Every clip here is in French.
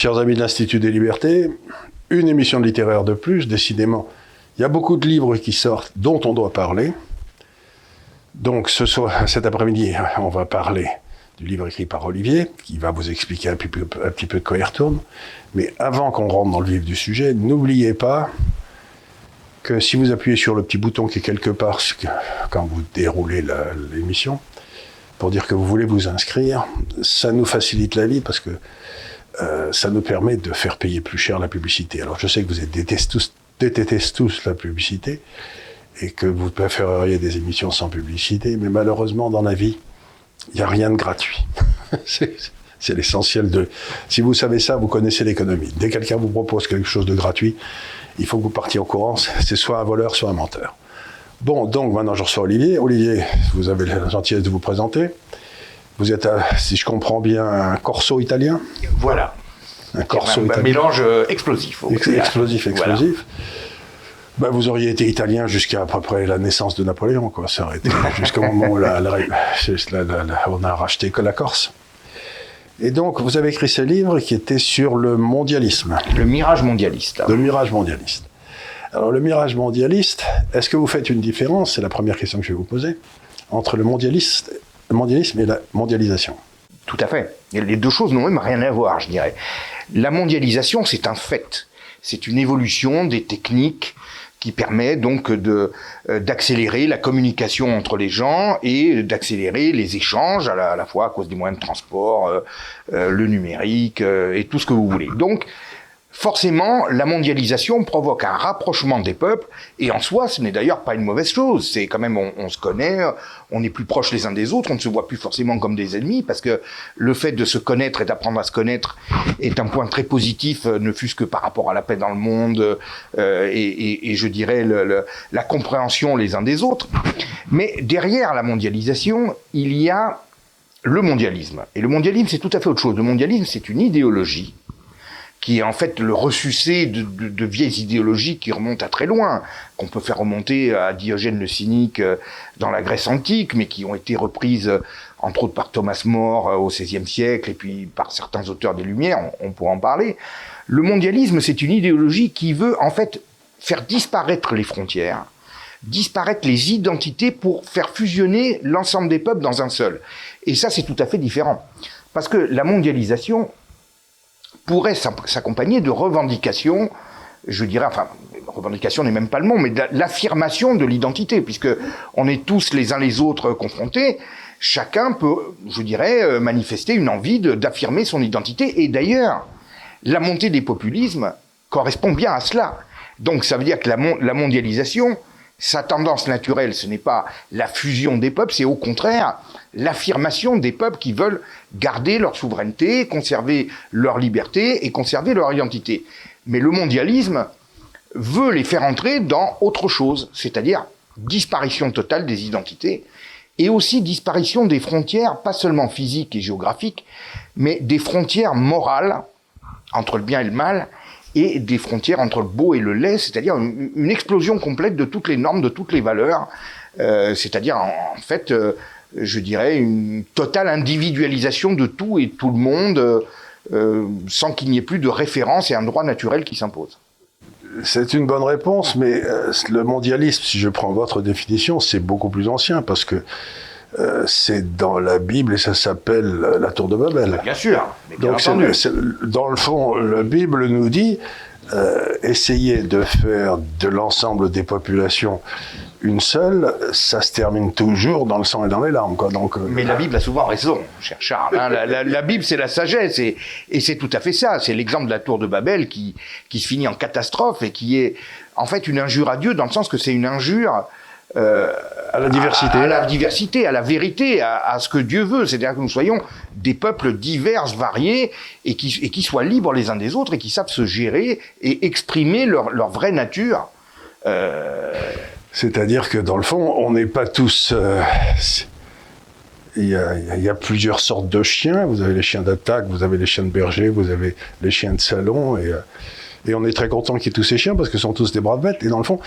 Chers amis de l'Institut des libertés, une émission littéraire de plus, décidément. Il y a beaucoup de livres qui sortent dont on doit parler. Donc ce soir, cet après-midi, on va parler du livre écrit par Olivier, qui va vous expliquer un petit peu, un petit peu de quoi il retourne. Mais avant qu'on rentre dans le vif du sujet, n'oubliez pas que si vous appuyez sur le petit bouton qui est quelque part quand vous déroulez l'émission, pour dire que vous voulez vous inscrire, ça nous facilite la vie parce que euh, ça nous permet de faire payer plus cher la publicité. Alors je sais que vous détestez tous, détestez tous la publicité et que vous préféreriez des émissions sans publicité, mais malheureusement dans la vie, il n'y a rien de gratuit. c'est l'essentiel de... Si vous savez ça, vous connaissez l'économie. Dès que quelqu'un vous propose quelque chose de gratuit, il faut que vous partiez en courant. C'est soit un voleur, soit un menteur. Bon, donc maintenant je reçois Olivier. Olivier, vous avez la gentillesse de vous présenter. Vous êtes, si je comprends bien, un corso italien Voilà. Un corso italien. Un mélange euh, explosif. explosif, explosif. Ben, vous auriez été italien jusqu'à à peu près la naissance de Napoléon, quoi. Ça aurait été jusqu'au moment où la, on a racheté que la Corse. Et donc, vous avez écrit ce livre qui était sur le mondialisme. Le mirage mondialiste. Le mirage mondialiste. Alors, le mirage mondialiste, est-ce que vous faites une différence? C'est la première question que je vais vous poser entre le, mondialiste, mondialisme et la mondialisation. Tout à fait. Les deux choses n'ont même rien à voir, je dirais. La mondialisation, c'est un fait. C'est une évolution des techniques, qui permet donc euh, d'accélérer la communication entre les gens et d'accélérer les échanges à la, à la, fois à cause des moyens de transport, euh, euh, le numérique et tout ce que vous voulez. Donc forcément, la mondialisation provoque un rapprochement des peuples, et en soi, ce n'est d'ailleurs pas une mauvaise chose. C'est quand même, on, se connaît, on est plus proches les uns des autres, on ne se voit plus forcément comme des ennemis, parce que le fait de se connaître et d'apprendre à se connaître est un point très positif, euh, ne fût-ce que par rapport à la paix dans le monde, euh, et, je dirais la compréhension les uns des autres. Mais derrière la mondialisation, il y a le mondialisme. Et le mondialisme, c'est tout à fait autre chose. Le mondialisme, c'est une idéologie qui est en fait le ressucé de, vieilles idéologies qui remontent à très loin, qu'on peut faire remonter à Diogène le cynique euh, dans la Grèce antique, mais qui ont été reprises euh, entre autres par Thomas More euh, au XVIe siècle et puis par certains auteurs des Lumières, on, on pourra en parler. Le mondialisme, c'est une idéologie qui veut en fait faire disparaître les frontières, disparaître les identités pour faire fusionner l'ensemble des peuples dans un seul. Et ça, c'est tout à fait différent. Parce que la mondialisation, pourrait s'accompagner de revendications, je dirais, enfin, revendication n'est même pas le mot, mais l'affirmation de l'identité, puisque on est tous les uns les autres confrontés. Chacun peut, je dirais, euh, manifester une envie d'affirmer son identité. Et d'ailleurs, la montée des populismes correspond bien à cela. Donc ça veut dire que la mondialisation, sa tendance naturelle, ce n'est pas la fusion des peuples, c'est au contraire l'affirmation des peuples qui veulent garder leur souveraineté, conserver leur liberté et conserver leur identité. Mais le mondialisme veut les faire entrer dans autre chose, c'est-à-dire disparition totale des identités et aussi disparition des frontières, pas seulement physiques et géographiques, mais des frontières morales entre le bien et le mal, et des frontières entre le beau et le laid, c'est-à-dire une, explosion complète de toutes les normes, de toutes les valeurs, euh, c'est-à-dire en, fait, euh, je dirais, une totale individualisation de tout et tout le monde, euh, sans qu'il n'y ait plus de référence et un droit naturel qui s'impose. C'est une bonne réponse, mais le mondialisme, si je prends votre définition, c'est beaucoup plus ancien, parce que euh, c'est dans la Bible et ça s'appelle la Tour de Babel. Bien sûr. Donc, dans le fond, la Bible nous dit euh, essayer de faire de l'ensemble des populations une seule, ça se termine toujours dans le sang et dans les larmes. Quoi. Donc, euh, Mais la Bible a souvent raison, cher Charles. Hein. la, Bible, c'est la sagesse, et, et c'est tout à fait ça. C'est l'exemple de la tour de Babel qui, qui se finit en catastrophe et qui est en fait une injure à Dieu, dans le sens que c'est une injure euh, à la diversité. À, la diversité, à la vérité, à, ce que Dieu veut. C'est-à-dire que nous soyons des peuples divers, variés, et qui, et qui soient libres les uns des autres, et qui savent se gérer et exprimer leur, leur vraie nature. Euh... C'est-à-dire que dans le fond, on n'est pas tous... Euh, il y, a, il y, a, plusieurs sortes de chiens. Vous avez les chiens d'attaque, vous avez les chiens de berger, vous avez les chiens de salon, et... Et on est très content qu'il y ait tous ces chiens parce que ce sont tous des braves bêtes. Et dans le fond,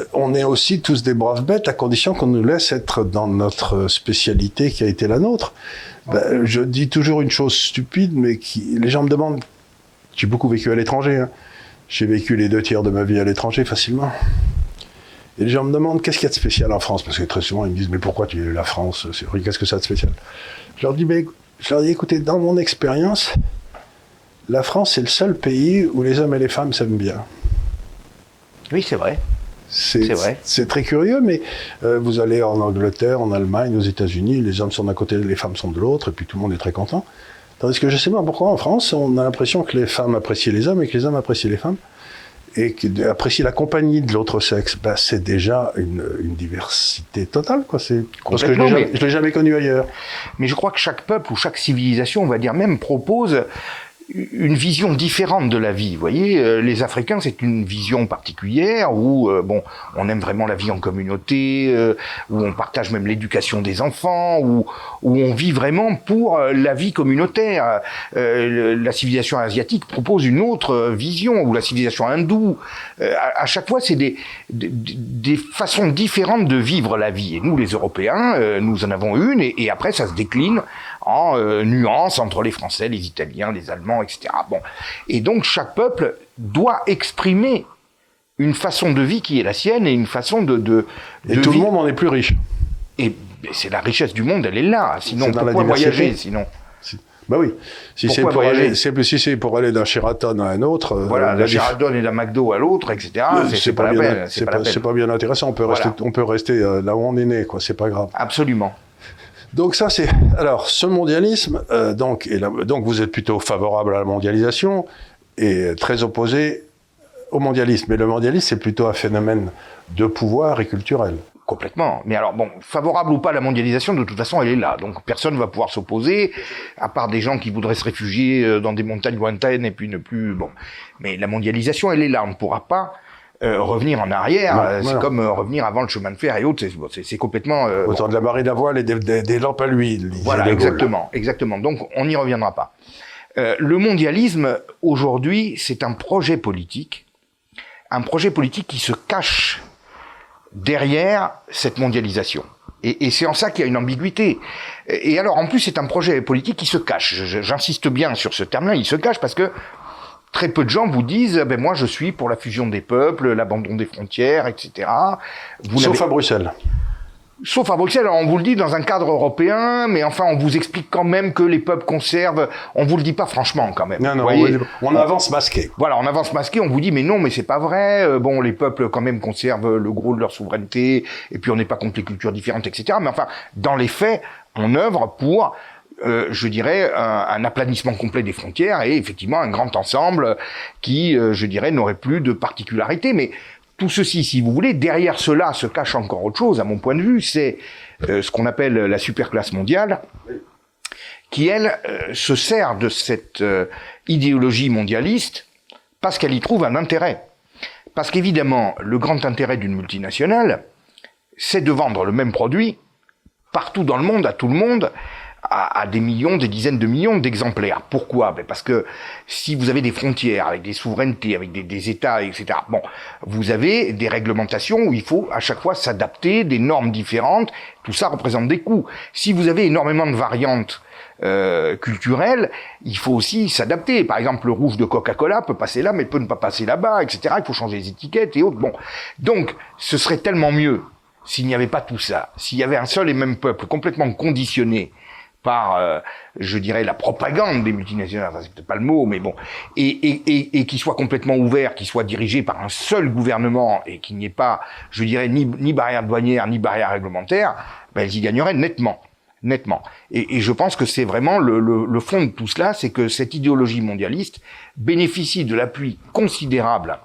euh, on est aussi tous des braves bêtes à condition qu'on nous laisse être dans notre spécialité qui a été la nôtre. Ben, je dis toujours une chose stupide, mais qui, les gens me demandent J'ai beaucoup vécu à l'étranger. Hein. J'ai vécu les deux tiers de ma vie à l'étranger facilement. Et les gens me demandent qu'est-ce qu'il y a de spécial en France? Parce que très souvent, ils me disent Mais pourquoi tu es la France? Qu'est-ce que ça a de spécial? Je leur dis mais, Je leur dis écoutez, dans mon expérience, la France, c'est le seul pays où les hommes et les femmes s'aiment bien. Oui, c'est vrai. C'est vrai. C'est très curieux, mais euh, vous allez en Angleterre, en Allemagne, aux États-Unis, les hommes sont d'un côté, les femmes sont de l'autre, et puis tout le monde est très content. Tandis que je ne sais pas pourquoi en France, on a l'impression que les femmes apprécient les hommes et que les hommes apprécient les femmes et qui apprécie la compagnie de l'autre sexe, bah, c'est déjà une, diversité totale. Quoi. C'est, parce que je ne l'ai jamais connu ailleurs. Mais je crois que chaque peuple ou chaque civilisation, on va dire même, propose une vision différente de la vie. Vous voyez, euh, les Africains, c'est une vision particulière où, euh, bon, on aime vraiment la vie en communauté, euh, où on partage même l'éducation des enfants, où, où on vit vraiment pour la vie communautaire. la civilisation asiatique propose une autre vision, ou la civilisation hindoue. À, à, chaque fois, c'est des, des, des, façons différentes de vivre la vie. Et nous, les Européens, nous en avons une, et après, ça se décline euh, nuances entre les Français, les Italiens, les Allemands, etc. Bon. Et donc chaque peuple doit exprimer une façon de vie qui est la sienne et une façon de... de, et tout le monde en est plus riche. Et c'est la richesse du monde, elle est là. Sinon, pourquoi voyager sinon bah oui. Si c'est pour aller, si pour aller d'un Sheraton à un autre. Euh, voilà, d'un Sheraton et d'un McDo à l'autre, etc. C'est pas, pas, bien, pas, pas, bien intéressant. On peut rester, on peut rester euh, là où on est né, quoi. C'est pas grave. Absolument. Donc ça c'est alors ce mondialisme euh, donc et donc vous êtes plutôt favorable à la mondialisation et très opposé au mondialisme. Mais le mondialisme c'est plutôt un phénomène de pouvoir et culturel. Complètement. Mais alors bon, favorable ou pas à la mondialisation, de toute façon, elle est là. Donc personne ne va pouvoir s'opposer, à part des gens qui voudraient se réfugier euh, dans des montagnes lointaines et puis ne plus. Bon, mais la mondialisation, elle est là. On ne pourra pas euh, revenir en arrière, euh, c'est comme euh, revenir avant le chemin de fer et autres. C'est complètement autant de la marée d'avoine et des, lampes à l'huile. Voilà, exactement, exactement. Donc on n'y reviendra pas. le mondialisme aujourd'hui, c'est un projet politique, un projet politique qui se cache derrière cette mondialisation. Et, et c'est en ça qu'il y a une ambiguïté. Et alors, en plus, c'est un projet politique qui se cache. J'insiste bien sur ce terme-là. Il se cache parce que très peu de gens vous disent, ben moi je suis pour la fusion des peuples, l'abandon des frontières, etc. Vous Sauf à Bruxelles. Sauf à Bruxelles, on vous le dit dans un cadre européen, mais enfin, on vous explique quand même que les peuples conservent. On vous le dit pas franchement quand même. Non, non, on, avance masqué. Voilà, on avance masqué. On vous dit, mais non, mais c'est pas vrai. Euh, bon, les peuples quand même conservent le gros de leur souveraineté, et puis on n'est pas contre les cultures différentes, etc. Mais enfin, dans les faits, on œuvre pour euh, je dirais, un, aplanissement complet des frontières et effectivement un grand ensemble qui, euh, je dirais, n'aurait plus de particularité. Mais tout ceci, si vous voulez, derrière cela se cache encore autre chose, à mon point de vue, c'est euh, ce qu'on appelle la superclasse mondiale, qui, elle, se sert de cette idéologie mondialiste parce qu'elle y trouve un intérêt. Parce qu'évidemment, le grand intérêt d'une multinationale, c'est de vendre le même produit partout dans le monde, à tout le monde, à, des millions, des dizaines de millions d'exemplaires. Pourquoi? Ben Parce que si vous avez des frontières avec des souverainetés, avec des, des, États, etc., bon, vous avez des réglementations où il faut à chaque fois s'adapter, des normes différentes, tout ça représente des coûts. Si vous avez énormément de variantes euh, culturelles, il faut aussi s'adapter. Par exemple, le rouge de Coca-Cola peut passer là, mais peut ne pas passer là-bas, etc. Il faut changer les étiquettes et autres. Bon, donc, ce serait tellement mieux s'il n'y avait pas tout ça, s'il y avait un seul et même peuple complètement conditionné par, euh, je dirais, la propagande des multinationales, enfin, c'est peut-être pas le mot, mais bon, et, et, et, et qui soit complètement ouvert, qui soit dirigé par un seul gouvernement et qu'il n'y ait pas, je dirais, ni, ni barrière douanière, ni barrière réglementaire, ben, elles y gagneraient nettement. Nettement. Et, je pense que c'est vraiment le, le, le, fond de tout cela, c'est que cette idéologie mondialiste bénéficie de l'appui considérable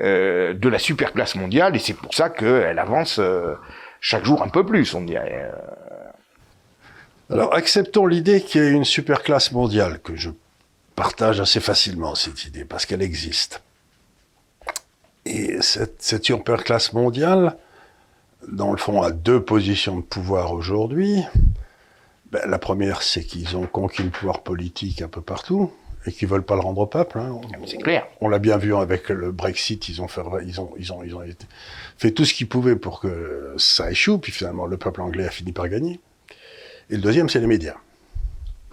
euh, de la superclasse mondiale, et c'est pour ça qu'elle avance euh, chaque jour un peu plus, on dirait. Alors, acceptons l'idée qu'il y ait une superclasse mondiale, que je partage assez facilement, cette idée, parce qu'elle existe. Et cette, cette superclasse mondiale, dans le fond, a deux positions de pouvoir aujourd'hui. Ben, la première, c'est qu'ils ont conquis le pouvoir politique un peu partout et qu'ils veulent pas le rendre au peuple. Hein. C'est clair. On l'a bien vu avec le Brexit, ils ont fait, ils ont, ils ont, ils ont fait tout ce qu'ils pouvaient pour que ça échoue, puis finalement le peuple anglais a fini par gagner. Et le deuxième, c'est les médias.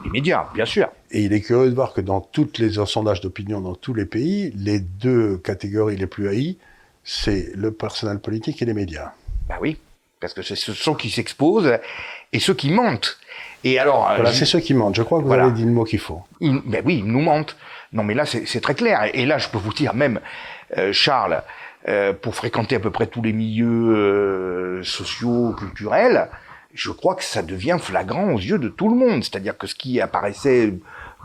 Les médias, bien sûr. Et il est curieux de voir que dans tous les sondages d'opinion dans tous les pays, les deux catégories les plus haïes, c'est le personnel politique et les médias. Bah oui, parce que c'est ceux qui s'exposent et ceux qui mentent. Et alors, euh, voilà, c'est ceux qui mentent. Je crois que vous avez dit le mot qu'il faut. ben oui, ils nous mentent. Non, mais là, c'est très clair. Et là, je peux vous dire même, euh, Charles, euh, pour fréquenter à peu près tous les milieux euh, sociaux, culturels, je crois que ça devient flagrant aux yeux de tout le monde. C'est-à-dire que ce qui apparaissait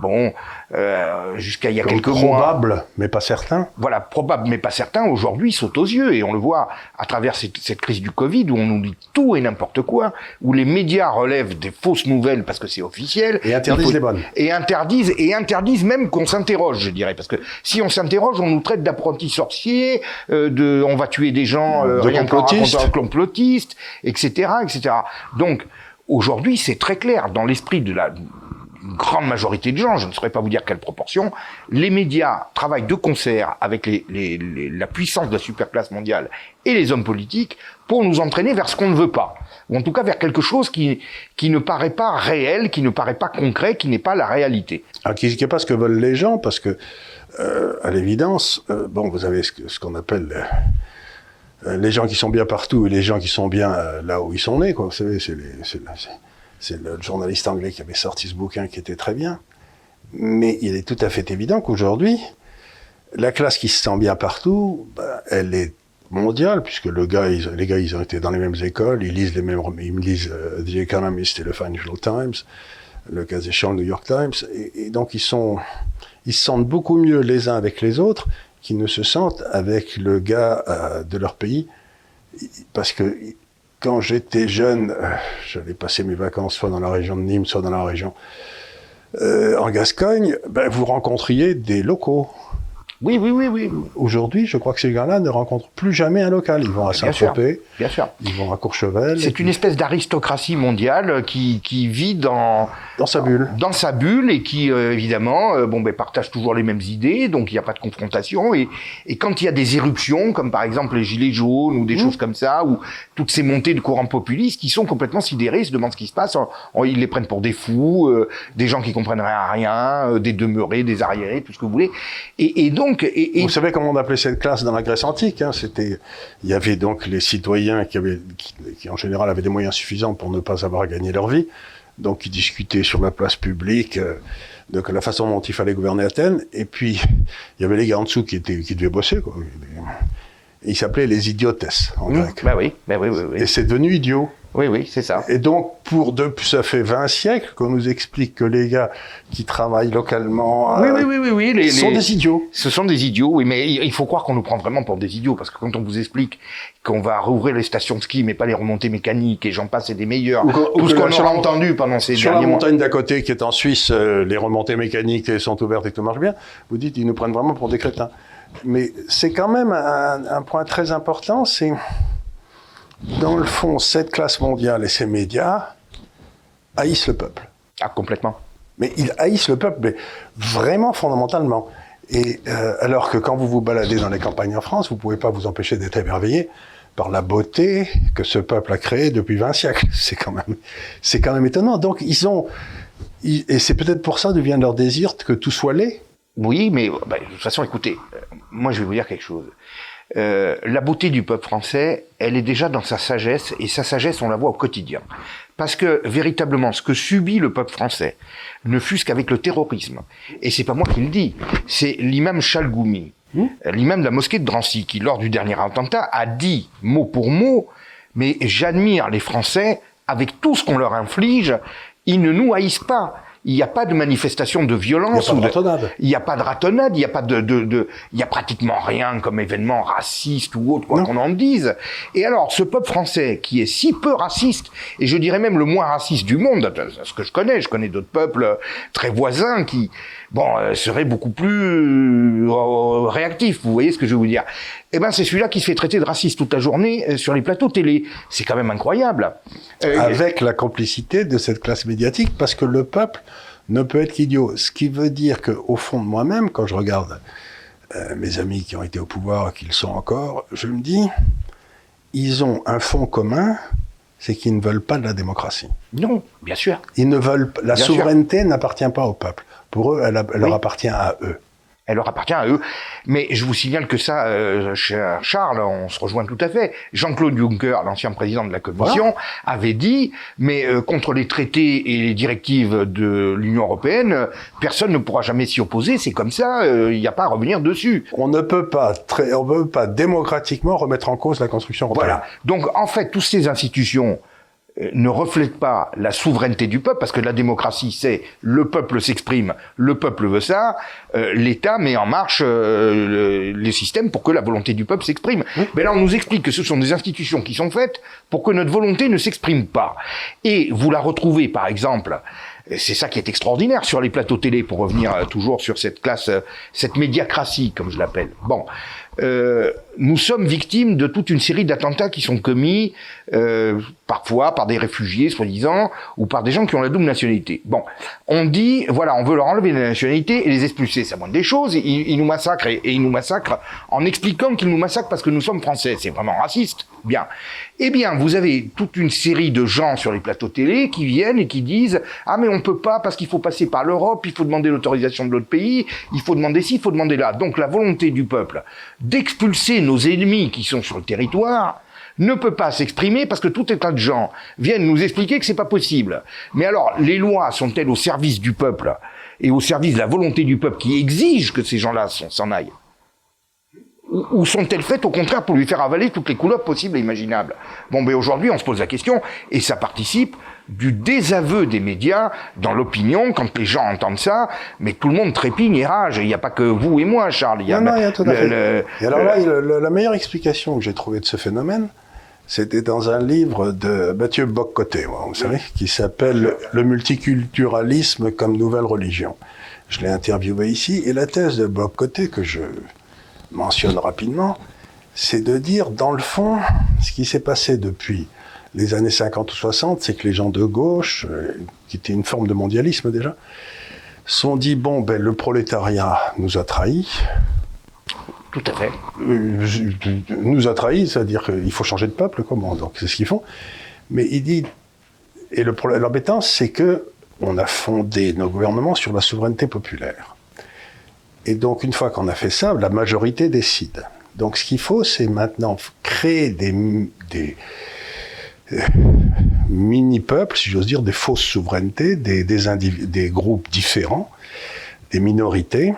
Bon, euh, jusqu'à il y a quelques mois. Probable, mais pas certain. Voilà, probable, mais pas certain, aujourd'hui saute aux yeux. Et on le voit à travers cette, cette crise du Covid, où on nous dit tout et n'importe quoi, où les médias relèvent des fausses nouvelles parce que c'est officiel. Et interdisent les bonnes. Et interdisent, et interdisent même qu'on s'interroge, je dirais. Parce que si on s'interroge, on nous traite d'apprentis sorciers, euh, de, on va tuer des gens, euh, de rien complotistes. complotistes, etc., etc. Donc, aujourd'hui, c'est très clair, dans l'esprit de la, grande majorité de gens, je ne saurais pas vous dire quelle proportion, les médias travaillent de concert avec la puissance de la superclasse mondiale et les hommes politiques pour nous entraîner vers ce qu'on ne veut pas. Ou en tout cas vers quelque chose qui, qui ne paraît pas réel, qui ne paraît pas concret, qui n'est pas la réalité. Alors, qui n'est pas ce que veulent les gens, parce que, euh, à l'évidence, euh, bon, vous avez ce, qu'on appelle euh, les gens qui sont bien partout et les gens qui sont bien là où ils sont nés, quoi. Vous savez, c'est c'est le journaliste anglais qui avait sorti ce bouquin qui était très bien. Mais il est tout à fait évident qu'aujourd'hui, la classe qui se sent bien partout, bah, elle est mondiale, puisque les gars, ils ont été dans les mêmes écoles, ils lisent les mêmes, ils lisent euh, The Economist et le Financial Times, le cas échéant le New York Times, et, donc ils sont, se sentent beaucoup mieux les uns avec les autres qu'ils ne se sentent avec le gars euh, de leur pays, parce que quand j'étais jeune, euh, j'allais passer mes vacances soit dans la région de Nîmes, soit dans la région euh, en Gascogne, ben, vous rencontriez des locaux. Oui, oui, oui, oui. Aujourd'hui, je crois que ces gars-là ne rencontrent plus jamais un local. Ils vont à Saint-Tropez, bien sûr. ils vont à Courchevel. C'est une espèce d'aristocratie mondiale qui, qui vit dans dans sa bulle, dans sa bulle et qui euh, évidemment, euh, bon, ben partage toujours les mêmes idées, donc il n'y a pas de confrontation. Et, et quand il y a des éruptions, comme par exemple les gilets jaunes ou des mmh. choses comme ça, ou toutes ces montées de courants populistes, qui sont complètement sidérés, ils se demandent ce qui se passe. ils les prennent pour des fous, euh, des gens qui comprennent rien à rien, des demeurés, des arriérés, tout ce que vous voulez. Et, et donc Vous savez comment on appelait cette classe dans la Grèce antique hein C'était, il y avait donc les citoyens qui, en général avaient des moyens suffisants pour ne pas avoir à gagner leur vie, donc ils discutaient sur la place publique euh, de la façon dont il fallait gouverner Athènes. Et puis il y avait les gars en dessous qui étaient qui devaient bosser. Ils s'appelaient les idiotes en mmh. grec. Bah oui, bah oui, oui, oui. Et c'est devenu idiot. Oui, oui, c'est ça. Et donc, pour depuis, ça fait 20 siècles qu'on nous explique que les gars qui travaillent localement oui, oui, oui, oui, oui, les, sont des idiots. Ce sont des idiots, oui, mais il faut croire qu'on nous prend vraiment pour des idiots, parce que quand on vous explique qu'on va rouvrir les stations de ski, mais pas les remontées mécaniques, et j'en passe, et des meilleurs, tout ce qu'on a entendu pendant ces sur derniers mois. Sur la montagne d'à côté, qui est en Suisse, euh, les remontées mécaniques sont ouvertes et tout marche bien, vous dites, ils nous prennent vraiment pour des crétins. Mais c'est quand même un, un point très important, c'est dans le fond, cette classe mondiale et ces médias haïssent le peuple. Ah, complètement. Mais ils haïssent le peuple, mais vraiment fondamentalement. Et euh, alors que quand vous vous baladez dans les campagnes en France, vous ne pouvez pas vous empêcher d'être émerveillé par la beauté que ce peuple a créée depuis 20 siècles. C'est quand même, c'est quand même étonnant. Donc ils ont, et c'est peut-être pour ça vient leur désir que tout soit laid. Oui, mais bah, de toute façon, écoutez, euh, moi je vais vous dire quelque chose. Euh, la beauté du peuple français, elle est déjà dans sa sagesse, et sa sagesse, on la voit au quotidien. Parce que véritablement, ce que subit le peuple français, ne fût-ce qu'avec le terrorisme, et c'est pas moi qui le dis, c'est l'imam Chalgoumi, mmh. l'imam de la mosquée de Drancy, qui lors du dernier attentat a dit mot pour mot, mais j'admire les Français avec tout ce qu'on leur inflige, ils ne nous haïssent pas il n'y a pas de manifestation de violence. Il n'y a pas de ratonnade. Il n'y a pas de ratonnade, il n'y a pas de, de, de, il y a pratiquement rien comme événement raciste ou autre, quoi qu'on en dise. Et alors, ce peuple français qui est si peu raciste, et je dirais même le moins raciste du monde, ce que je connais, je connais d'autres peuples très voisins qui, bon, euh, seraient beaucoup plus euh, réactifs, vous voyez ce que je veux vous dire. Eh ben, c'est celui-là qui se fait traiter de raciste toute la journée euh, sur les plateaux télé. C'est quand même incroyable. Avec la complicité de cette classe médiatique, parce que le peuple ne peut être qu'idiot. Ce qui veut dire qu'au fond de moi-même, quand je regarde euh, mes amis qui ont été au pouvoir, qu'ils sont encore, je me dis, ils ont un fond commun, c'est qu'ils ne veulent pas de la démocratie. Non, bien sûr. Ils ne veulent la souveraineté n'appartient pas au peuple. Pour eux, elle, leur appartient à eux elle leur appartient à eux. Mais je vous signale que ça, euh, cher Charles, on se rejoint tout à fait. Jean-Claude Juncker, l'ancien président de la Commission, avait dit, mais euh, contre les traités et les directives de l'Union européenne, personne ne pourra jamais s'y opposer. C'est comme ça, euh, il n'y a pas à revenir dessus. On ne peut pas, on peut pas démocratiquement remettre en cause la construction européenne. Voilà. Donc en fait, toutes ces institutions euh, ne reflète pas la souveraineté du peuple, parce que la démocratie, c'est le peuple s'exprime, le peuple veut ça, euh, l'État met en marche euh, les systèmes pour que la volonté du peuple s'exprime. Mais là, on nous explique que ce sont des institutions qui sont faites pour que notre volonté ne s'exprime pas. Et vous la retrouvez, par exemple, c'est ça qui est extraordinaire sur les plateaux télé, pour revenir toujours sur cette classe, cette médiacratie, comme je l'appelle. Bon, euh, nous sommes victimes de toute une série d'attentats qui sont commis euh, parfois par des réfugiés, soi-disant, ou par des gens qui ont la double nationalité. Bon, on dit, voilà, on veut leur enlever la nationalité et les expulser. Ça montre des choses. Ils, nous massacrent et, ils nous massacrent en expliquant qu'ils nous massacrent parce que nous sommes français. C'est vraiment raciste. Bien. Eh bien, vous avez toute une série de gens sur les plateaux télé qui viennent et qui disent ah mais on peut pas parce qu'il faut passer par l'Europe, il faut demander l'autorisation de l'autre pays, il faut demander ci, il faut demander là. Donc la volonté du peuple d'expulser nos ennemis qui sont sur le territoire ne peut pas s'exprimer parce que tout un tas de gens viennent nous expliquer que c'est pas possible. Mais alors, les lois sont-elles au service du peuple et au service de la volonté du peuple qui exige que ces gens-là s'en aillent? Ou sont-elles faites au contraire pour lui faire avaler toutes les couleurs possibles et imaginables? Bon, mais aujourd'hui, on se pose la question, et ça participe du désaveu des médias dans l'opinion quand les gens entendent ça, mais tout le monde trépigne et rage. Il n'y a pas que vous et moi, Charles. Il y a, non, non, il y a tout à fait. et alors là, la meilleure explication que j'ai trouvée de ce phénomène, c'était dans un livre de Mathieu Boccoté, vous savez, qui s'appelle Le multiculturalisme comme nouvelle religion. Je l'ai interviewé ici, et la thèse de Boccoté, que je mentionne rapidement, c'est de dire, dans le fond, ce qui s'est passé depuis les années 50 ou 60, c'est que les gens de gauche, euh, qui étaient une forme de mondialisme déjà, sont dit, bon, ben, le prolétariat nous a trahis. Tout à fait. Euh, nous a trahis, c'est-à-dire qu'il faut changer de peuple, comment Donc c'est ce qu'ils font. Mais il dit, et l'embêtant, c'est que on a fondé nos gouvernements sur la souveraineté populaire. Et donc, une fois qu'on a fait ça, la majorité décide. Donc, ce qu'il faut, c'est maintenant créer des, des euh, mini-peuples, si j'ose dire, des fausses souverainetés, des, des, des, groupes différents, des minorités,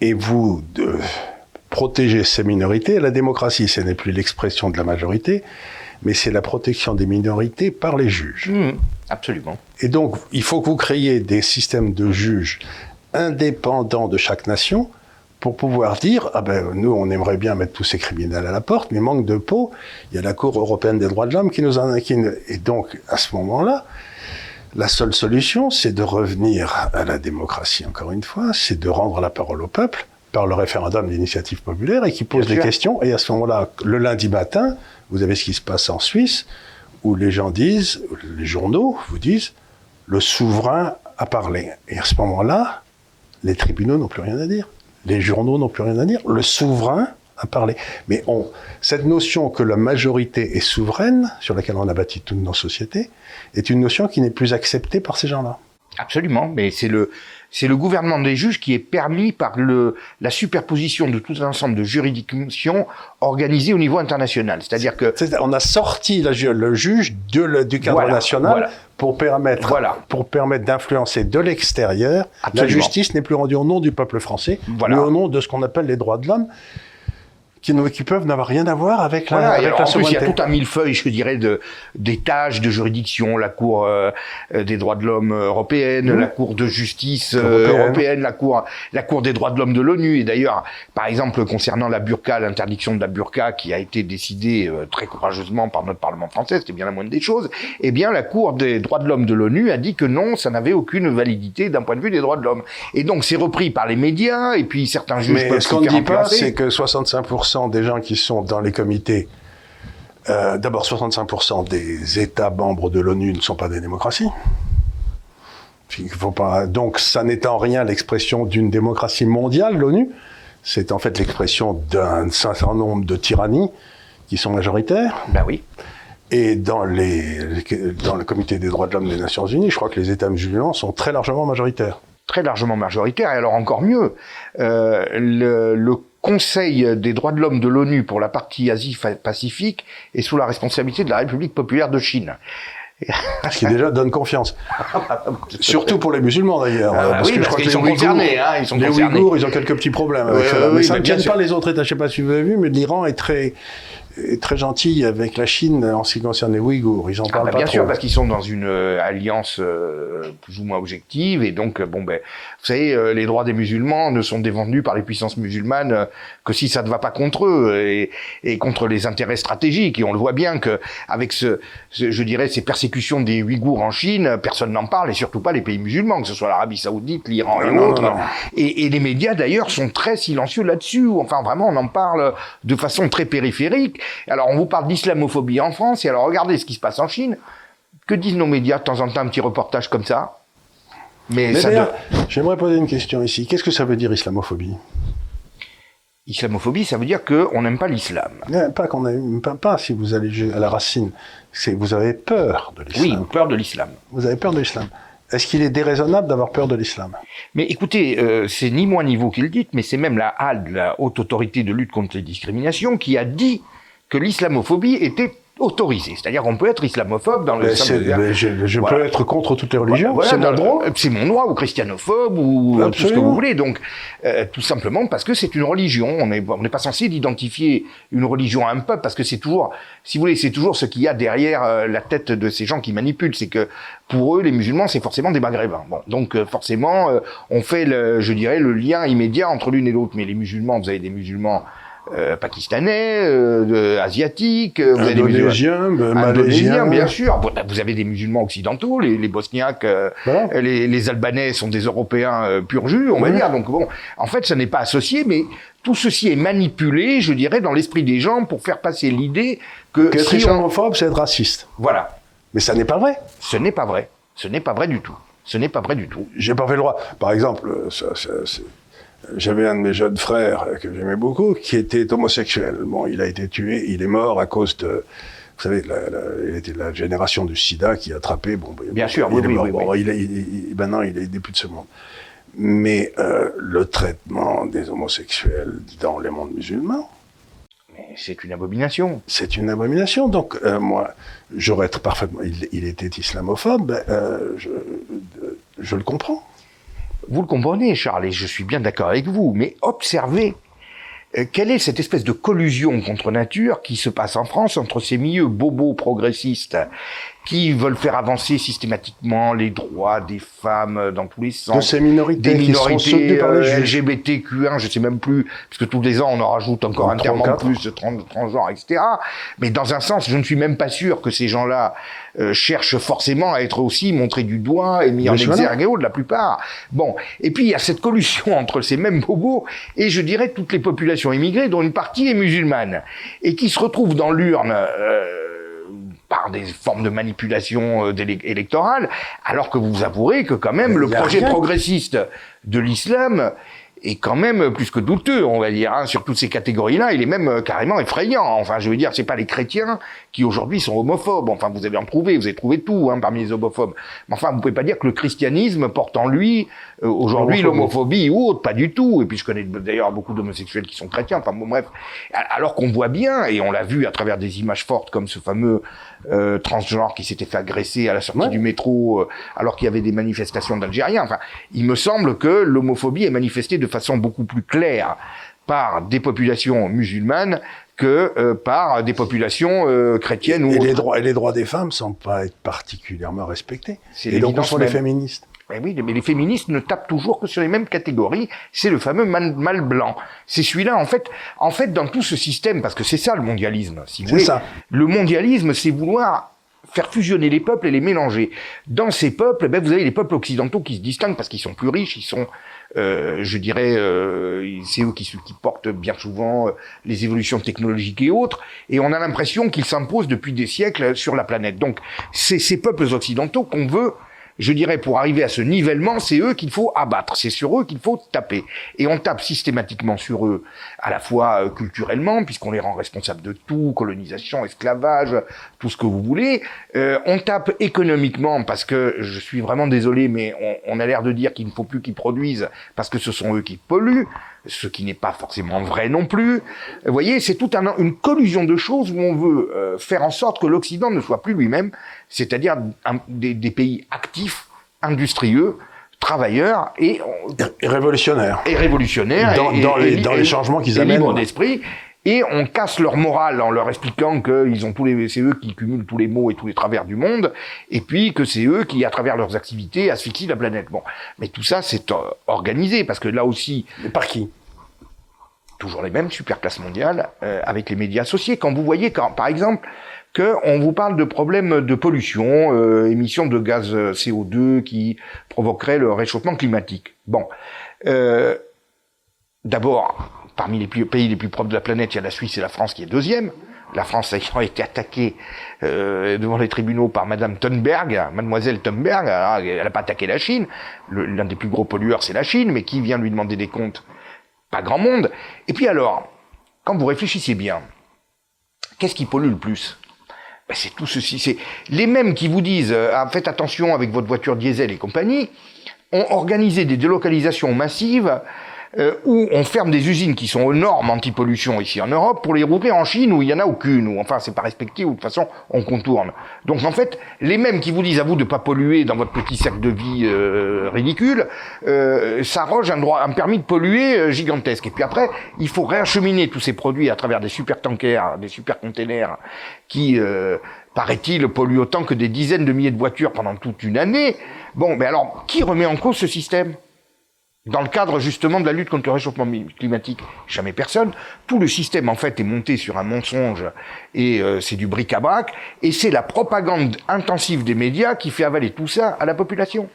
et vous protéger ces minorités. La démocratie, ce n'est plus l'expression de la majorité, mais c'est la protection des minorités par les juges. Mmh, absolument. Et donc, il faut que vous créiez des systèmes de juges indépendant de chaque nation pour pouvoir dire ah ben nous on aimerait bien mettre tous ces criminels à la porte mais manque de peau il y a la Cour européenne des droits de l'homme qui nous en qui, et donc à ce moment-là la seule solution c'est de revenir à la démocratie encore une fois c'est de rendre la parole au peuple par le référendum d'initiative populaire et qui pose des questions. Et à ce moment-là le lundi matin vous avez ce qui se passe en Suisse où les gens disent les journaux vous disent le souverain a parlé. Et à ce moment-là les tribunaux n'ont plus rien à dire. Les journaux n'ont plus rien à dire. Le souverain a parlé. Mais cette notion que la majorité est souveraine, sur laquelle on a bâti toutes nos sociétés, est une notion qui n'est plus acceptée par ces gens-là. Absolument, mais c'est le c'est le gouvernement des juges qui est permis par le la superposition de tout un ensemble de juridictions organisées au niveau international. C'est-à-dire que on a sorti la, le juge de, du cadre national pour permettre voilà. pour permettre d'influencer de l'extérieur. La justice n'est plus rendue au nom du peuple français, mais au nom de ce qu'on appelle les droits de l'homme qui, qui peuvent n'avoir rien à voir avec la, avec la en plus, il y a tout un millefeuille, je dirais, de des tâches de juridiction, la Cour euh, des droits de l'homme européenne, la Cour de justice euh, européenne. la Cour la Cour des droits de l'homme de l'ONU. Et d'ailleurs, par exemple, concernant la burqa, l'interdiction de la burqa, qui a été décidée euh, très courageusement par notre Parlement français, c'était bien la moindre des choses. Eh bien, la Cour des droits de l'homme de l'ONU a dit que non, ça n'avait aucune validité d'un point de vue des droits de l'homme. Et donc, c'est repris par les médias, et puis certains juges Mais ce qu'on ne dit pas, c'est que 65% des gens qui sont dans les comités, euh, d'abord 65% des États membres de l'ONU ne sont pas des démocraties. Il faut pas, donc ça n'est en rien l'expression d'une démocratie mondiale, l'ONU. C'est en fait l'expression d'un certain nombre de tyrannies qui sont majoritaires. Ben oui. Et dans, les, dans le comité des droits de l'homme des Nations Unies, je crois que les États musulmans sont très largement majoritaires. Très largement majoritaires, et alors encore mieux, euh, le, le Conseil des droits de l'homme de l'ONU pour la partie Asie-Pacifique est sous la responsabilité de la République populaire de Chine. Ce qui déjà donne confiance. Surtout pour les musulmans d'ailleurs. Ah, parce oui, que je crois qu'ils sont concernés. Hein, ils sont les Ouïghours, ils ont quelques petits problèmes avec ça. mais ça ne gêne pas les autres États. Je ne sais pas si vous avez vu, mais l'Iran est très très gentil avec la Chine en ce qui concerne les Ouïghours. Ils en ah, parlent bah, pas bien trop. sûr, parce qu'ils sont dans une euh, alliance euh, plus ou moins objective, et donc euh, bon ben, vous savez, les droits des musulmans ne sont défendus par les puissances musulmanes que si ça ne va pas contre eux et, et, contre les intérêts stratégiques. Et on le voit bien que avec ce, je dirais, ces persécutions des Ouïghours en Chine, personne n'en parle, et surtout pas les pays musulmans, que ce soit l'Arabie Saoudite, l'Iran et autres. Et, et, les médias d'ailleurs sont très silencieux là-dessus. Enfin, vraiment, on en parle de façon très périphérique. Alors on vous parle d'islamophobie en France, et alors regardez ce qui se passe en Chine. Que disent nos médias de temps en temps, un petit reportage comme ça? Mais, j'aimerais poser une question ici. Qu'est-ce que ça veut dire islamophobie? Islamophobie, ça veut dire qu'on n'aime pas l'islam. Pas qu'on n'aime pas, pas, si vous allez à la racine. C'est vous avez peur de l'islam. Oui, peur de l'islam. Vous avez peur de l'islam. Est-ce qu'il est déraisonnable d'avoir peur de l'islam? Mais écoutez, euh, c'est ni moi ni vous qui le dites, mais c'est même la HALD, la Haute Autorité de lutte contre les discriminations, qui a dit que l'islamophobie était autorisée. C'est-à-dire qu'on peut être islamophobe dans le ben, je, je peux être contre toutes les religions. c'est mon droit. C'est mon droit, ou christianophobe, ou tout ce que vous voulez. Donc, euh, tout simplement parce que c'est une religion. On n'est on pas censé d'identifier une religion à un peuple, parce que c'est toujours, si vous voulez, c'est toujours ce qu'il y a derrière euh, la tête de ces gens qui manipulent. C'est que pour eux, les musulmans, c'est forcément des maghrébins. Bon, donc euh, forcément, on fait, le, je dirais, le lien immédiat entre l'une et l'autre. Mais les musulmans, vous avez des musulmans euh, pakistanais, euh, asiatiques, euh, vous avez des musulmans, malaisiens, bien sûr. Vous avez des musulmans occidentaux, les, les bosniaques, les, les, albanais sont des Européens pur jus, on va dire. Donc bon, en fait, ça n'est pas associé, mais tout ceci est manipulé, je dirais, dans l'esprit des gens pour faire passer l'idée que qu'être si islamophobe, c'est être raciste. Voilà. Mais ça n'est pas vrai. Ce n'est pas vrai. Ce n'est pas vrai du tout. Ce n'est pas vrai du tout. J'ai pas fait le droit. Par exemple, ça, ça, j'avais un de mes jeunes frères que j'aimais beaucoup qui était homosexuel. Bon, il a été tué, il est mort à cause de, vous savez, la, la, il était de la génération du SIDA qui a attrapé. Bon, bien sûr, il oui, oui, oui, bon, il, il, maintenant, il est plus de ce monde. Mais euh, le traitement des homosexuels dans les mondes musulmans, c'est une abomination. C'est une abomination. Donc, euh, moi, j'aurais parfaitement. Il, il, était islamophobe, ben, euh, je, je le comprends. Vous le comprenez, Charles, et je suis bien d'accord avec vous, mais observez euh, quelle est cette espèce de collusion contre nature qui se passe en France entre ces milieux bobos progressistes qui veulent faire avancer systématiquement les droits des femmes dans tous les sens. De ces minorités, des minorités par les euh, LGBTQ1, je sais même plus, parce que tous les ans on en rajoute encore un terme en plus, transgenre, etc. Mais dans un sens, je ne suis même pas sûr que ces gens-là euh, cherchent forcément à être aussi montrés du doigt et mis en exergue de la plupart. Bon, et puis il y a cette collusion entre ces mêmes bobos et je dirais toutes les populations immigrées dont une partie est musulmane et qui se retrouvent dans l'urne. Euh, par des formes de manipulation euh, électorale, alors que vous avouerez que quand même le projet progressiste de l'islam est quand même plus que douteux, on va dire, hein, sur toutes ces catégories-là. Il est même euh, carrément effrayant. Enfin, je veux dire, c'est pas les chrétiens qui aujourd'hui sont homophobes. Enfin, vous avez en trouvé, vous avez trouvé tout hein, parmi les homophobes. Mais enfin, vous pouvez pas dire que le christianisme porte en lui aujourd'hui l'homophobie ou autre, pas du tout. Et puis je connais d'ailleurs beaucoup d'homosexuels qui sont chrétiens. Enfin, bon, bref, alors qu'on voit bien et on l'a vu à travers des images fortes comme ce fameux euh, transgenre qui s'était fait agresser à la sortie du métro euh, alors qu'il y avait des manifestations d'Algériens. Enfin, il me semble que l'homophobie est manifestée de façon beaucoup plus claire par des populations musulmanes que euh, par des populations euh, chrétiennes. Et, ou les droits, et les droits des femmes sont pas être particulièrement respectés. Et donc, on sont les féministes. Eh oui, mais les féministes ne tapent toujours que sur les mêmes catégories. C'est le fameux mal, blanc. C'est celui-là, en fait, en fait, dans tout ce système, parce que c'est ça le mondialisme. Si vous ça. Le mondialisme, c'est vouloir faire fusionner les peuples et les mélanger. Dans ces peuples, ben, vous avez les peuples occidentaux qui se distinguent parce qu'ils sont plus riches, ils sont, euh, je dirais, euh, c'est eux qui, qui, portent bien souvent euh, les évolutions technologiques et autres, et on a l'impression qu'ils s'imposent depuis des siècles sur la planète. Donc, c'est ces peuples occidentaux qu'on veut je dirais, pour arriver à ce nivellement, c'est eux qu'il faut abattre, c'est sur eux qu'il faut taper. Et on tape systématiquement sur eux, à la fois euh, culturellement, puisqu'on les rend responsables de tout, colonisation, esclavage, tout ce que vous voulez. Euh, on tape économiquement, parce que, je suis vraiment désolé, mais on, on a l'air de dire qu'il ne faut plus qu'ils produisent, parce que ce sont eux qui polluent ce qui n'est pas forcément vrai non plus. Vous voyez, c'est toute un, une collusion de choses où on veut euh, faire en sorte que l'Occident ne soit plus lui-même, c'est-à-dire des, des, pays actifs, industrieux, travailleurs et, et révolutionnaires. Et révolutionnaires. Dans, et, dans, les, dans les, changements qu'ils amènent. d'esprit et on casse leur morale en leur expliquant qu'ils ont tous les, c'est eux qui cumulent tous les maux et tous les travers du monde, et puis que c'est eux qui, à travers leurs activités, asphyxient la planète. Bon, mais tout ça, c'est euh, organisé parce que là aussi. Mais par qui? Toujours les mêmes super classes mondiales euh, avec les médias associés. Quand vous voyez, quand, par exemple, que on vous parle de problèmes de pollution, euh, émissions de gaz CO2 qui provoqueraient le réchauffement climatique. Bon, euh, d'abord, parmi les pays les plus propres de la planète, il y a la Suisse et la France qui est deuxième. La France ayant été attaquée euh, devant les tribunaux par Madame Thunberg, Mademoiselle Thunberg, elle n'a pas attaqué la Chine. L'un des plus gros pollueurs, c'est la Chine, mais qui vient lui demander des comptes? Pas grand monde. Et puis alors, quand vous réfléchissez bien, qu'est-ce qui pollue le plus? Ben C'est tout ceci. C'est les mêmes qui vous disent euh, ah, faites attention avec votre voiture diesel et compagnie, ont organisé des délocalisations massives euh, où on ferme des usines qui sont aux normes anti-pollution ici en Europe pour les router en Chine où il y en a aucune, ou enfin c'est pas respecté, ou de toute façon on contourne. Donc en fait, les mêmes qui vous disent à vous de pas polluer dans votre petit cercle de vie euh, ridicule, euh, s'arrogent un droit, un permis de polluer euh, gigantesque. Et puis après, il faut réacheminer tous ces produits à travers des super tankers, des super containers qui euh, paraît-il, polluent autant que des dizaines de milliers de voitures pendant toute une année. Bon, mais alors, qui remet en cause ce système? Dans le cadre justement de la lutte contre le réchauffement climatique, jamais personne. Tout le système en fait est monté sur un mensonge et euh, c'est du bric-à-brac et c'est la propagande intensive des médias qui fait avaler tout ça à la population.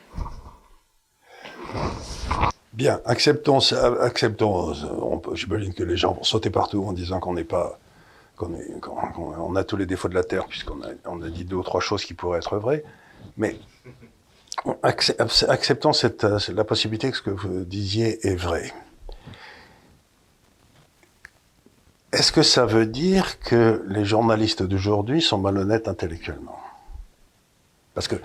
Bien, acceptons, acceptons. J'imagine que les gens vont sauter partout en disant qu'on n'est pas, qu'on on a tous les défauts de la terre puisqu'on a, a dit deux ou trois choses qui pourraient être vraies, mais acceptons cette, euh, la possibilité que ce que vous disiez est vrai. Est-ce que ça veut dire que les journalistes d'aujourd'hui sont malhonnêtes intellectuellement? Parce que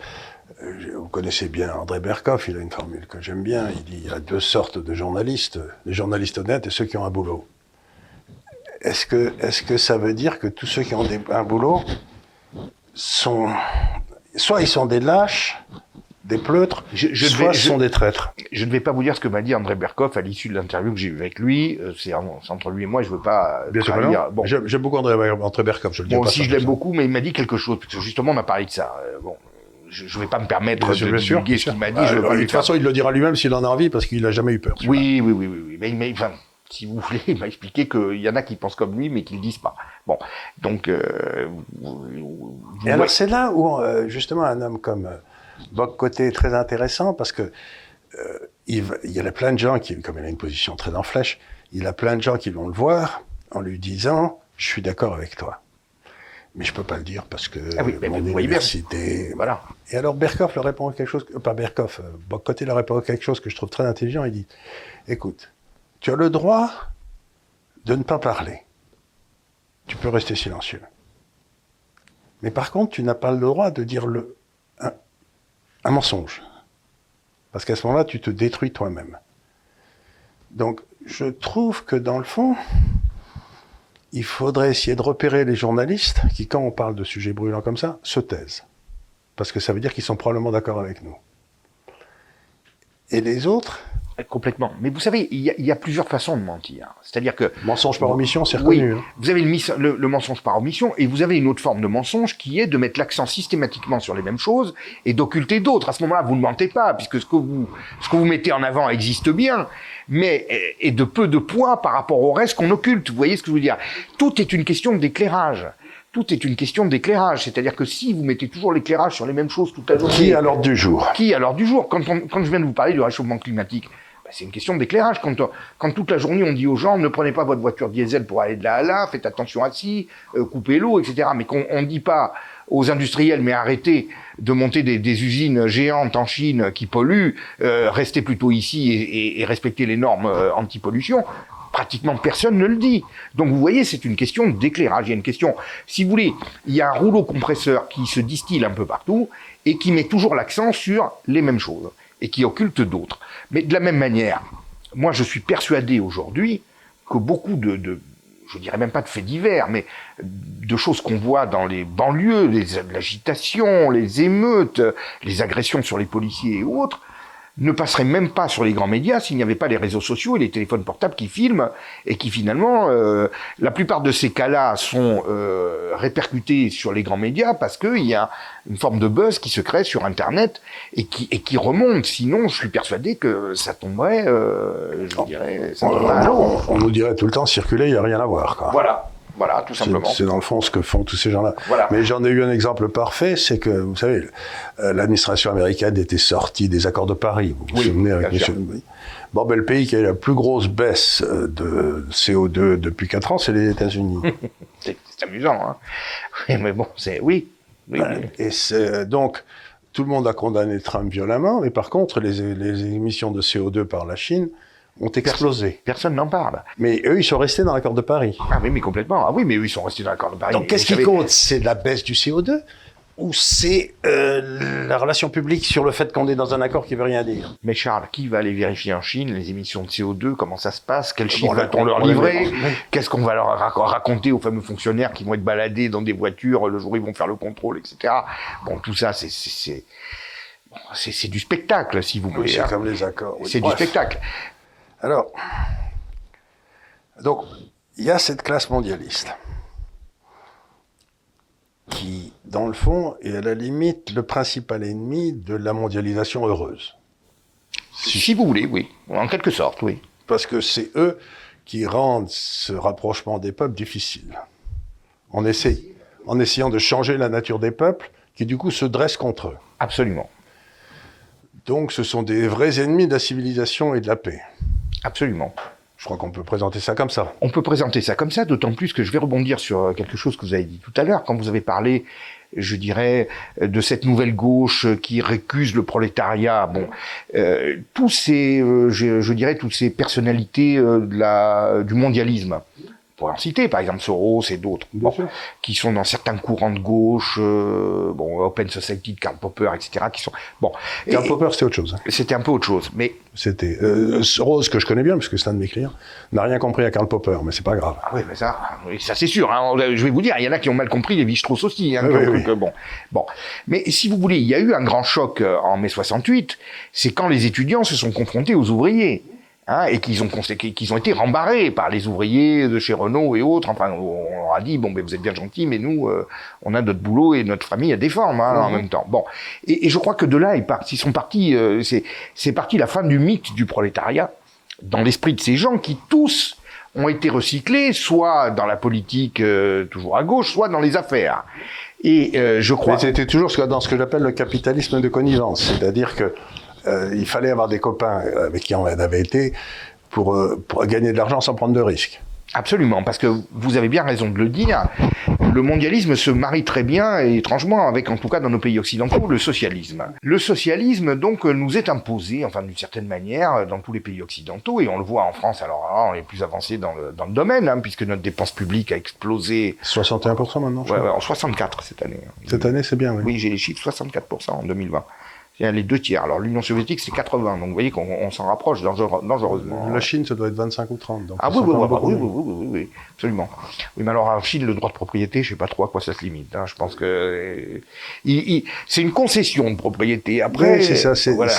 euh, vous connaissez bien André Berkoff, il a une formule que j'aime bien. Il dit il y a deux sortes de journalistes, les journalistes honnêtes et ceux qui ont un boulot. Est-ce que, est que ça veut dire que tous ceux qui ont un boulot sont. Soit ils sont des lâches, des pleutres, je, je soit sont des traîtres. Je ne vais pas vous dire ce que m'a dit André Berkoff à l'issue de l'interview que j'ai eue avec lui. Euh, c'est entre lui et moi, je veux pas. Bien sûr, bon. J'aime beaucoup André, André Berkoff, je le dis Bon, si je l'aime beaucoup, mais il m'a dit quelque chose, parce que justement, on a parlé de ça. Euh, bon, je ne vais pas me permettre de divulguer ce qu'il m'a dit. je euh, de toute façon, il le dira lui-même s'il en a envie, parce qu'il n'a jamais eu peur. Oui, oui, oui, oui, oui. Mais, mais enfin, si vous voulez, il m'a expliqué qu'il y en a qui pensent comme lui, mais qui le disent pas. Bon, donc. Euh, et alors, c'est là où, justement, un homme comme côté est très intéressant parce que euh, il, y a plein de gens qui, comme il a une position très en flèche, il a plein de gens qui vont le voir en lui disant je suis d'accord avec toi. Mais je peux pas le dire parce que ah oui, mon université. Voilà. Et alors Berkoff leur répond quelque chose, pas Berkoff, euh, côté leur répond quelque chose que je trouve très intelligent. Il dit écoute, tu as le droit de ne pas parler. Tu peux rester silencieux. Mais par contre, tu n'as pas le droit de dire le, un mensonge. Parce qu'à ce moment-là, tu te détruis toi-même. Donc, je trouve que dans le fond, il faudrait essayer de repérer les journalistes qui, quand on parle de sujets brûlants comme ça, se taisent. Parce que ça veut dire qu'ils sont probablement d'accord avec nous. Et les autres, Complètement. Mais vous savez, il y, a, il y, a, plusieurs façons de mentir. C'est-à-dire que mensonge par omission, c'est reconnu. Oui, hein. Vous avez le, le, le, mensonge par omission, et vous avez une autre forme de mensonge qui est de mettre l'accent systématiquement sur les mêmes choses et d'occulter d'autres. À ce moment-là, vous ne mentez pas, puisque ce que vous ce que vous mettez en avant existe bien, mais est de peu de poids par rapport au reste qu'on occulte. Vous voyez ce que je veux dire? Tout est une question d'éclairage tout est une question d'éclairage. C'est-à-dire que si vous mettez toujours l'éclairage sur les mêmes choses toute la journée... Qui à l'ordre du jour? Qui à l'ordre du jour? Quand, quand je viens de vous parler du réchauffement climatique, c'est une question d'éclairage. Quand, quand toute la journée on dit aux gens ne prenez pas votre voiture diesel pour aller de là à là, faites attention à ci, euh, coupez l'eau, etc. Mais qu'on ne dit pas aux industriels mais arrêtez de monter des, des usines géantes en Chine qui polluent, euh, restez plutôt ici et, et, et respectez les normes euh, anti-pollution. Pratiquement personne ne le dit. Donc vous voyez, c'est une question d'éclairage. Il y a une question, si vous voulez, il y a un rouleau compresseur qui se distille un peu partout et qui met toujours l'accent sur les mêmes choses et qui occulte d'autres. Mais de la même manière, moi je suis persuadé aujourd'hui que beaucoup de, de je dirais même pas de faits divers, mais de choses qu'on voit dans les banlieues, l'agitation, les émeutes, les agressions sur les policiers et autres, ne passerait même pas sur les grands médias s'il n'y avait pas les réseaux sociaux et les téléphones portables qui filment et qui finalement, euh, la plupart de ces cas-là sont euh, répercutés sur les grands médias parce qu'il y a une forme de buzz qui se crée sur Internet et qui, et qui remonte. Sinon, je suis persuadé que ça tomberait, euh, je dirais, ça tomberait à l'eau. On, on nous dirait tout le temps, circuler, il n'y a rien à voir. Quoi. Voilà. Voilà, tout simplement. C'est dans le fond ce que font tous ces gens-là. Voilà. Mais j'en ai eu un exemple parfait, c'est que, vous savez, euh, l'administration américaine était sortie des accords de Paris. Vous vous Oui, souvenez avec. Monsieur Bon, ben, le pays qui a eu la plus grosse baisse euh, de CO2 depuis 4 ans, c'est les États-Unis. C'est amusant, hein. Oui, Mais bon, c'est oui. oui, oui. Et c'est- donc, tout le monde a condamné Trump violemment, mais par contre, les, les émissions de CO2 par la Chine ont explosé. Personne n'en parle. Mais eux, ils sont restés dans l'accord de Paris. Ah oui, mais complètement. Ah oui, mais eux, ils sont restés dans l'accord de Paris. Donc, qu'est-ce qui savez- compte? C'est la baisse du CO2 ou c'est euh, la relation publique sur le fait qu'on est dans un accord qui veut rien dire? Mais Charles, qui va aller vérifier en Chine les émissions de CO2 Comment ça se passe? Quels chiffres Bon, là, va-t-on leur livrer? Qu'est-ce qu'on va leur rac- raconter aux fameux fonctionnaires qui vont être baladés dans des voitures le jour où ils vont faire le contrôle, etc. Bon, tout ça, c'est c'est- du spectacle, si vous Oui, voulez. c'est hein. comme les accords. oui. C'est du spectacle. Alors, donc, il y a cette classe mondialiste qui, dans le fond, est à la limite le principal ennemi de la mondialisation heureuse. Si vous voulez, oui. En quelque sorte, oui. Parce que c'est eux qui rendent ce rapprochement des peuples difficile. En, essaie- en essayant de changer la nature des peuples qui, du coup, se dressent contre eux. Absolument. Donc, ce sont des vrais ennemis de la civilisation et de la paix. Absolument. Je crois qu'on peut présenter ça comme ça. On peut présenter ça comme ça, d'autant plus que je vais rebondir sur euh, quelque chose que vous avez dit tout à l'heure, quand vous avez parlé, je dirais, de cette nouvelle gauche qui récuse le prolétariat. Bon, euh, tous ces, euh, je, dirais, toutes ces personnalités du mondialisme. Pour en citer, par exemple Soros et d'autres, bon, qui sont dans certains courants de gauche, euh, bon, Open Society de Karl Popper, etc., qui sont bon. Karl Popper, c'était autre chose. C'était un peu autre chose, mais C'était euh, Rose que je connais bien parce que c'est un de mes clients n'a rien compris à Karl Popper, mais c'est pas grave. Ah oui, mais ça, oui, ça c'est sûr. hein. Je vais vous dire, il y en a qui ont mal compris les Strauss aussi. Hein, Oui, oui, oui. euh, Bon, bon. Mais si vous voulez, il y a eu un grand choc en mai 68. C'est quand les étudiants se sont confrontés aux ouvriers. Hein, et qu'ils ont, qu'ils ont été rembarrés par les ouvriers de chez Renault et autres. Enfin, on leur a dit bon, ben vous êtes bien gentils, mais nous, euh, on a notre boulot et notre famille à défendre hein, en Mhm. même temps. Bon, et, et je crois que de là, ils, part- ils sont partis. euh, c'est, parti la fin du mythe du prolétariat dans l'esprit de ces gens qui tous ont été recyclés, soit dans la politique euh, toujours à gauche, soit dans les affaires. Et euh, je crois. C'était toujours dans ce que j'appelle le capitalisme de connivence, c'est-à-dire que il fallait avoir des copains euh, avec qui on avait été pour, euh, pour gagner de l'argent sans prendre de risques. Absolument, parce que vous avez bien raison de le dire. Le mondialisme se marie très bien et étrangement avec, en tout cas dans nos pays occidentaux, le socialisme. Le socialisme donc nous est imposé, enfin d'une certaine manière, dans tous les pays occidentaux et on le voit en France. Alors là, on est plus avancé dans le, dans le domaine, hein, puisque notre dépense publique a explosé 61% maintenant, je ouais, crois. ouais, en 64 cette année. Cette année, c'est bien, oui. Oui, j'ai les chiffres 64% en 2020. Les deux tiers. Alors l'Union soviétique, c'est 80. Donc vous voyez qu'on on s'en rapproche dangereusement. La Chine, ça doit être 25 ou 30. donc Ah oui, oui, oui, oui, oui, oui, oui, oui, absolument. Oui, mais alors en Chine, le droit de propriété, je sais pas trop à quoi ça se limite. hein. Je pense que euh, il- il- c'est une concession de propriété. Après, Oui, c'est ça. c'est- voilà.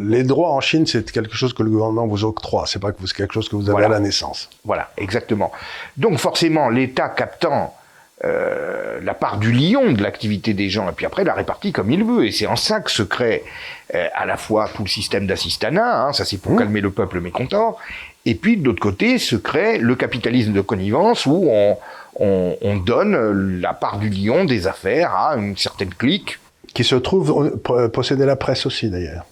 les droits en Chine, c'est quelque chose que le gouvernement vous octroie. C'est pas que vous- c'est quelque chose que vous avez Voilà. à la naissance. Voilà, exactement. Donc forcément, l'État captant euh, la part du lion de l'activité des gens, et puis après la répartit comme il veut. Et c'est en ça que se crée euh, à la fois tout le système d'assistanat, hein, ça c'est pour Mmh. calmer le peuple mécontent, et puis de l'autre côté se crée le capitalisme de connivence où on, on, on donne la part du lion des affaires à une certaine clique. Qui se trouve euh, posséder la presse aussi, d'ailleurs.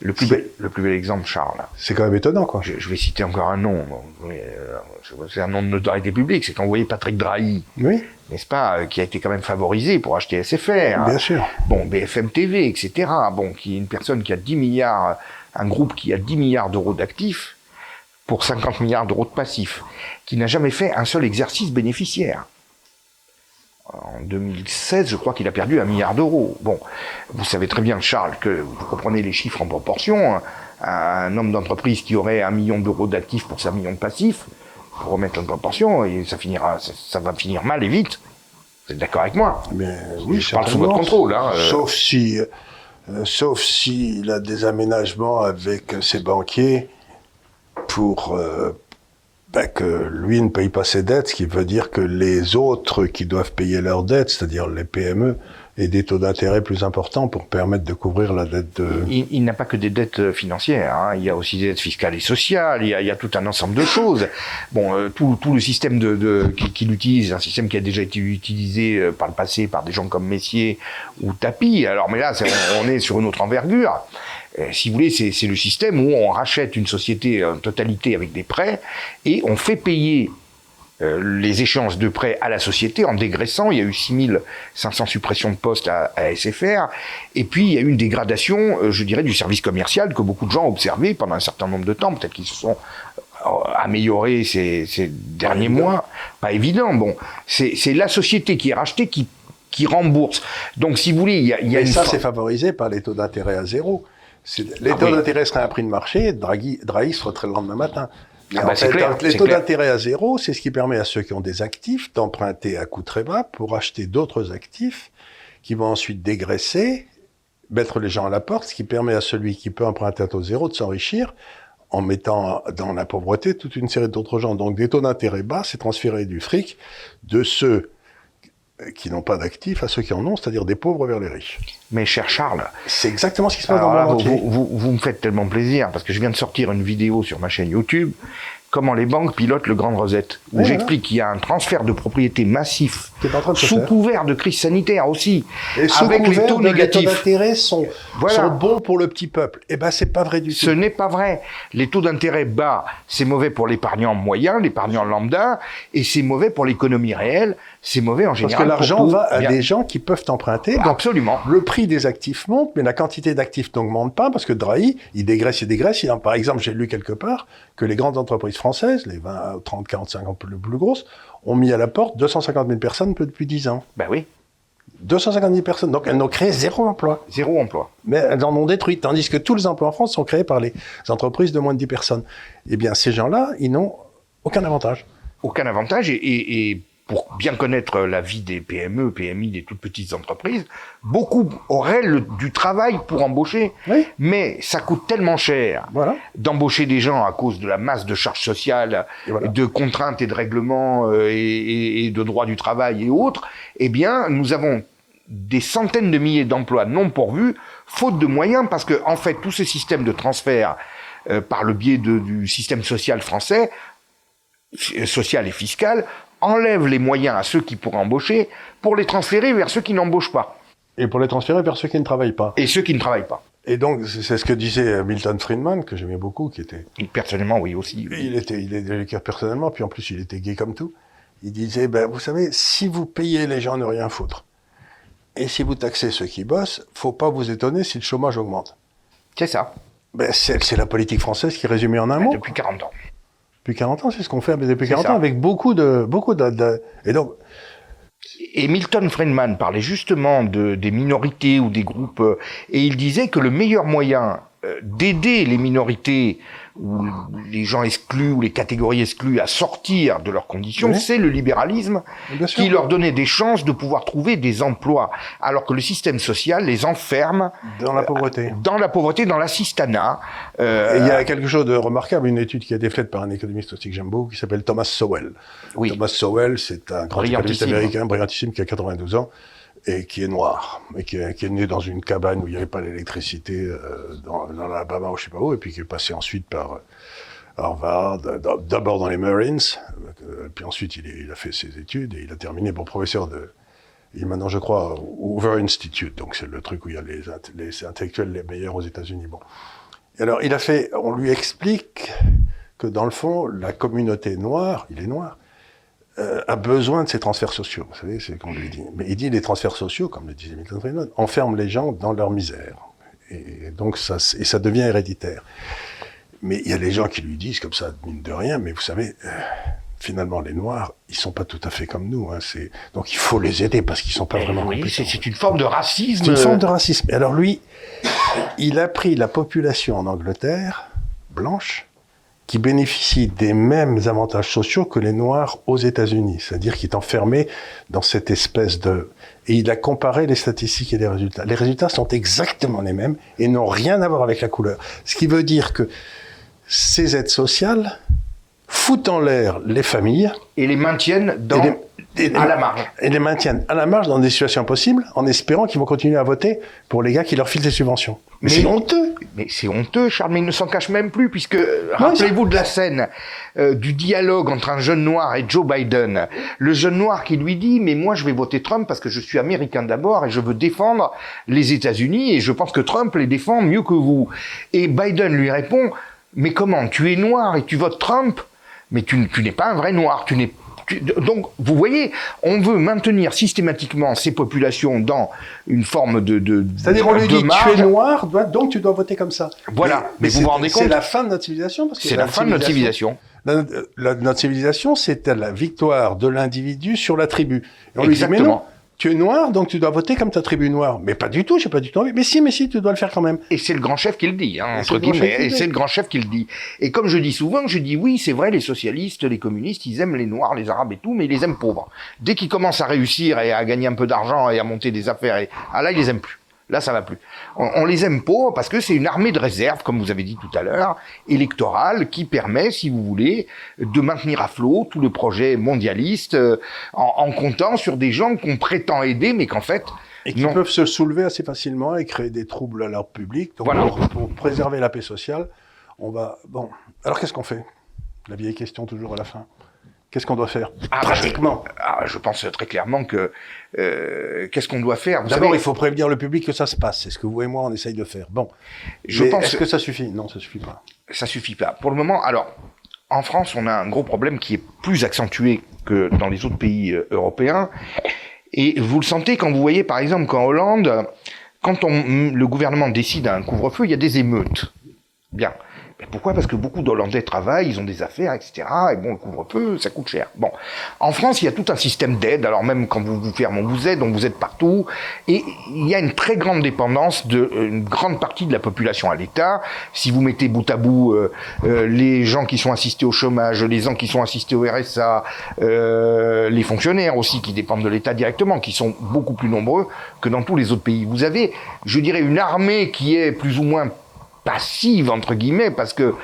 Le plus, bel, le plus bel exemple, Charles. C'est quand même étonnant, quoi. Je, je vais citer encore un nom. Euh, c'est un nom de notoriété publique. C'est quand vous voyez Patrick Drahi. Oui. N'est-ce pas, euh, qui a été quand même favorisé pour acheter SFR. Bien sûr. Bon, BFM TV, etc. Bon, qui est une personne qui a 10 milliards, un groupe qui a 10 milliards d'euros d'actifs pour 50 milliards d'euros de passifs, qui n'a jamais fait un seul exercice bénéficiaire. En 2016, je crois qu'il a perdu un milliard d'euros. Bon, vous savez très bien, Charles, que vous comprenez les chiffres en proportion. Hein. Un homme d'entreprise qui aurait un million d'euros d'actifs pour 5 millions de passifs, pour remettre en proportion, et ça finira, ça, va finir mal et vite. Vous êtes d'accord avec moi? Mais oui, je parle sous votre contrôle. Hein, euh. Sauf si, euh, sauf s'il a des aménagements avec ses banquiers pour euh, ben, que lui ne paye pas ses dettes, ce qui veut dire que les autres qui doivent payer leurs dettes, c'est-à-dire les PME, aient des taux d'intérêt plus importants pour permettre de couvrir la dette de... Il, n'a pas que des dettes financières, hein. il y a aussi des dettes fiscales et sociales, il y a, il y a tout un ensemble de choses. Bon, euh, tout, tout, le système de, de qu'il utilise, un système qui a déjà été utilisé euh, par le passé par des gens comme Messier ou Tapi, alors mais là, on est sur une autre envergure. Euh, si vous voulez, c'est le système où on rachète une société en totalité avec des prêts et on fait payer euh, les échéances de prêts à la société en dégraissant. Il y a eu 6500 suppressions de postes à, SFR. Et puis, il y a eu une dégradation, euh, je dirais, du service commercial que beaucoup de gens ont observé pendant un certain nombre de temps. Peut-être qu'ils se sont améliorés ces, derniers mois. Pas évident. Bon, c'est la société qui est rachetée qui, qui rembourse. Donc, si vous voulez, il y a, il y a ça, c'est favorisé par les taux d'intérêt à zéro. Les taux ah d'intérêt seraient un prix de marché, Draghi, Draghi se retrait le lendemain matin. Ah bah clair, les taux d'intérêt à zéro, c'est ce qui permet à ceux qui ont des actifs d'emprunter à coût très bas pour acheter d'autres actifs qui vont ensuite dégraisser, mettre les gens à la porte, ce qui permet à celui qui peut emprunter à taux zéro de s'enrichir en mettant dans la pauvreté toute une série d'autres gens. Donc des taux d'intérêt bas, c'est transférer du fric de ceux qui n'ont pas d'actifs à ceux qui en ont, c'est-à-dire des pauvres vers les riches. Mais cher Charles, c'est exactement ce qui se passe dans le monde vous, vous, vous, me faites tellement plaisir parce que je viens de sortir une vidéo sur ma chaîne YouTube comment les banques pilotent le Grand Rosette, où j'explique qu'il y a un transfert de propriété massif, sous couvert de crise sanitaire aussi, Et avec les taux négatifs. Les taux d'intérêt sont, sont, bons pour le petit peuple. Eh ben, c'est pas vrai du tout. Ce n'est pas vrai. Les taux d'intérêt bas, c'est mauvais pour l'épargnant moyen, l'épargnant lambda, et c'est mauvais pour l'économie réelle. C'est mauvais en général. Parce que l'argent va à des gens qui peuvent emprunter. Donc, Absolument. Le prix des actifs monte, mais la quantité d'actifs n'augmente pas parce que Drahi, il dégraisse, il dégraisse. Il, par exemple, j'ai lu quelque part que les grandes entreprises françaises, les 20, 30, 40, 50 plus, plus grosses, ont mis à la porte 250 000 personnes depuis 10 ans. Ben oui. 250 000 personnes. Donc elles n'ont créé zéro emploi. Zéro emploi. Mais elles en ont détruit. Tandis que tous les emplois en France sont créés par les entreprises de moins de 10 personnes. Eh bien, ces gens-là, ils n'ont aucun avantage. Aucun avantage. Et, et pour bien connaître la vie des PME, PMI, des toutes petites entreprises, beaucoup auraient du travail pour embaucher, mais ça coûte tellement cher d'embaucher des gens à cause de la masse de charges sociales, de contraintes et de règlements euh, et, de droits du travail et autres. Eh bien, nous avons des centaines de milliers d'emplois non pourvus, faute de moyens, parce que en fait, tous ces systèmes de transfert euh, par le biais du système social français social et fiscal enlève les moyens à ceux qui pourraient embaucher pour les transférer vers ceux qui n'embauchent pas. Et pour les transférer vers ceux qui ne travaillent pas. Et ceux qui ne travaillent pas. Et donc, c'est ce que disait Milton Friedman, que j'aimais beaucoup, qui était... Personnellement, oui, aussi. Il était, il était personnellement, puis en plus, il était gay comme tout. Il disait, ben, vous savez, si vous payez les gens ne rien foutre, et si vous taxez ceux qui bossent, faut pas vous étonner si le chômage augmente. C'est ça. Ben, c'est la politique française qui est résumée en un mot. Depuis 40 ans. Depuis 40 ans, c'est ce qu'on fait depuis 40 ans, avec beaucoup de, beaucoup de, et donc. Et Milton Friedman parlait justement de, des minorités ou des groupes, euh, et il disait que le meilleur moyen euh, d'aider les minorités ou les gens exclus ou les catégories exclues à sortir de leurs conditions, c'est le libéralisme qui leur donnait des chances de pouvoir trouver des emplois, alors que le système social les enferme dans la pauvreté, euh, dans la pauvreté, dans l'assistanat. Euh, il y a quelque chose de remarquable, une étude qui a été faite par un économiste aussi que j'aime beaucoup, qui s'appelle Thomas Sowell. Oui. Thomas Sowell, c'est un grand économiste américain, brillantissime, qui a 92 ans et qui est noir, et qui est, né dans une cabane où il n'y avait pas d'électricité euh, dans, dans l'Alabama ou je sais pas où, et puis qui est passé ensuite par euh, Harvard, d'abord dans les Marines, euh, puis ensuite il, a fait ses études et il a terminé pour professeur de, il est maintenant je crois Hoover Institute, donc c'est le truc où il y a les, intellectuels les meilleurs aux États-Unis. Bon. alors, il a fait, on lui explique que dans le fond, la communauté noire, il est noir, euh, a besoin de ces transferts sociaux. Vous savez, c'est qu'on lui dit. Mais il dit les transferts sociaux, comme le disait Milton Friedman, enferment les gens dans leur misère. Et donc, ça, et ça devient héréditaire. Mais il y a des gens qui lui disent comme ça, mine de rien, mais vous savez, euh, finalement, les Noirs, ils sont pas tout à fait comme nous. Hein, c'est donc il faut les aider parce qu'ils sont pas Eh vraiment. oui, c'est c'est une forme de racisme. C'est une forme de racisme. Et alors lui, il a pris la population en Angleterre, blanche, qui bénéficie des mêmes avantages sociaux que les Noirs aux États-Unis. C'est-à-dire qu'il est enfermé dans cette espèce de... Et il a comparé les statistiques et les résultats. Les résultats sont exactement les mêmes et n'ont rien à voir avec la couleur. Ce qui veut dire que ces aides sociales foutent en l'air les familles Et les maintiennent dans, les, et les- à la marge. et les maintiennent à la marge dans des situations impossibles en espérant qu'ils vont continuer à voter pour les gars qui leur filent des subventions. Mais, Mais- c'est honteux. Mais c'est honteux, Charles, mais il ne s'en cache même plus, puisque euh, rappelez-vous de la scène euh, du dialogue entre un jeune noir et Joe Biden. Le jeune noir qui lui dit, mais moi je vais voter Trump parce que je suis américain d'abord et je veux défendre les États-Unis et je pense que Trump les défend mieux que vous. Et Biden lui répond, mais comment Tu es noir et tu votes Trump? Mais tu, tu n'es pas un vrai noir, tu n'es tu- donc, vous voyez, on veut maintenir systématiquement ces populations dans une forme de, de C'est-à-dire on lui dit marge. tu es noir, donc tu dois voter comme ça. Voilà. Mais vous c'est- vous rendez compte C'est la fin de notre civilisation C'est la fin de notre civilisation. La- la- notre civilisation, c'était la victoire de l'individu sur la tribu. Et on lui dit mais non, Exactement. Tu es noir, donc tu dois voter comme ta tribu noire. Mais pas du tout, j'ai pas du tout envie. Mais si, mais si, tu dois le faire quand même. Et c'est le grand chef qui le dit, hein, Et c'est entre le grand chef guillemets. qui le Et dit. c'est le grand chef qui le dit. Et comme je dis souvent, je dis oui, c'est vrai, les socialistes, les communistes, ils aiment les noirs, les arabes et tout, mais ils les aiment pauvres. Dès qu'ils commencent à réussir et à gagner un peu d'argent et à monter des affaires, et, ah là, ils les aiment plus. Là, ça va plus. On, on les aime pauvres parce que c'est une armée de réserve, comme vous avez dit tout à l'heure, électorale, qui permet, si vous voulez, de maintenir à flot tout le projet mondialiste euh, en, en comptant sur des gens qu'on prétend aider, mais qu'en fait, Et qui non. peuvent se soulever assez facilement et créer des troubles à leur public. Donc Voilà. pour, pour préserver la paix sociale, on va. Bon. Alors qu'est-ce qu'on fait? La vieille question toujours à la fin. Qu'est-ce qu'on doit faire Ah, bah, Pratiquement. Ah, je pense très clairement que euh, qu'est-ce qu'on doit faire D'abord, il faut prévenir le public que ça se passe. C'est ce que vous et moi, on essaye de faire. Bon. Je Mais pense Est-ce que- ça suffit? Non, ça suffit pas. ça suffit pas. Pour le moment, alors en France, on a un gros problème qui est plus accentué que dans les autres pays euh, européens. Et vous le sentez quand vous voyez, par exemple, qu'en Hollande, quand on, le gouvernement décide un couvre-feu, il y a des émeutes. Bien. Pourquoi? Parce que beaucoup d'Hollandais travaillent, ils ont des affaires, etc. Et bon, le couvre-feu, ça coûte cher. Bon. En France, il y a tout un système d'aide. Alors même quand vous vous fermez, on vous aide, on vous aide partout. Et il y a une très grande dépendance de euh, grande partie de la population à l'État. Si vous mettez bout à bout euh, euh, les gens qui sont assistés au chômage, les gens qui sont assistés au RSA, les fonctionnaires aussi qui dépendent de l'État directement, qui sont beaucoup plus nombreux que dans tous les autres pays. Vous avez, je dirais, une armée qui est plus ou moins passive entre guillemets parce que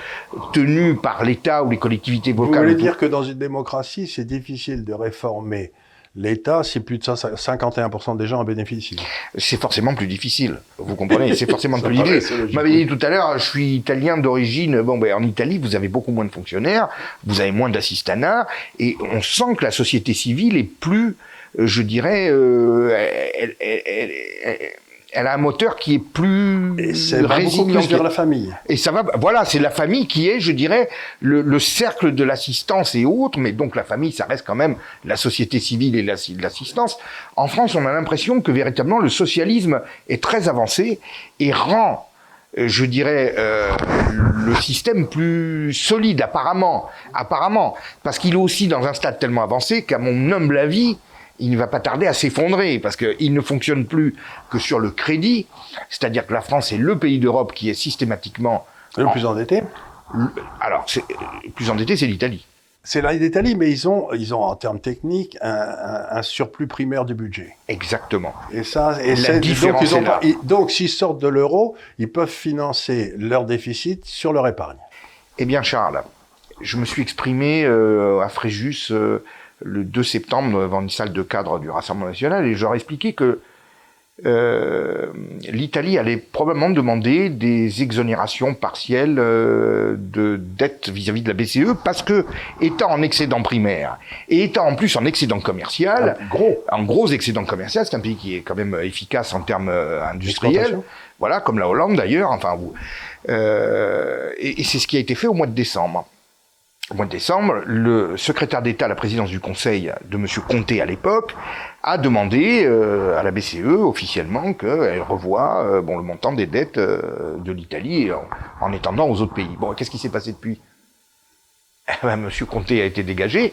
tenue par l'État ou les collectivités Vous locales. voulez dire que dans une démocratie, c'est difficile de réformer l'État si plus de 51% des gens en bénéficient. c'est forcément plus difficile. Vous comprenez C'est forcément plus difficile. Vous m'avez dit tout à l'heure, je suis italien d'origine. Bon, ben, en Italie, vous avez beaucoup moins de fonctionnaires, vous avez moins d'assistanats, et on sent que la société civile est plus, euh, je dirais, euh, elle, elle- elle- elle- a un moteur qui est plus Et c'est va beaucoup résilient. plus vers la famille. Et ça va, voilà, c'est la famille qui est, je dirais, le, le cercle de l'assistance et autres, mais donc la famille, ça reste quand même la société civile et l'assi- l'assistance. En France, on a l'impression que véritablement le socialisme est très avancé et rend, euh, je dirais, euh, le système plus solide, apparemment, apparemment, parce qu'il est aussi dans un stade tellement avancé qu'à mon humble avis, il ne va pas tarder à s'effondrer parce qu'il ne fonctionne plus que sur le crédit, c'est-à-dire que la France est le pays d'Europe qui est systématiquement Le plus endetté, le- alors le plus endetté, c'est l'Italie. c'est l'Italie, mais ils ont, ils ont en termes techniques un, un- un surplus primaire du budget. Exactement. Et ça, et La c'est- différence donc, ils ont est là. pas- donc s'ils sortent de l'euro, ils peuvent financer leur déficit sur leur épargne. Eh bien, Charles, je me suis exprimé euh, à Fréjus euh, le 2 septembre devant une salle de cadre du Rassemblement national et je leur ai expliqué que euh, l'Italie allait probablement demander des exonérations partielles euh, de dettes vis-à-vis de la BCE parce que étant en excédent primaire et étant en plus en excédent commercial, Un gros. en gros excédent commercial, c'est un pays qui est quand même efficace en termes euh, industriels, voilà comme la Hollande d'ailleurs, enfin vous, euh, et, et c'est ce qui a été fait au mois de décembre. Au mois de décembre, le secrétaire d'État à la présidence du Conseil de M. Comté à l'époque a demandé euh, à la BCE officiellement qu'elle revoie euh, bon, le montant des dettes euh, de l'Italie en, en étendant aux autres pays. Bon, qu'est-ce qui s'est passé depuis? Eh ben, Monsieur Comté a été dégagé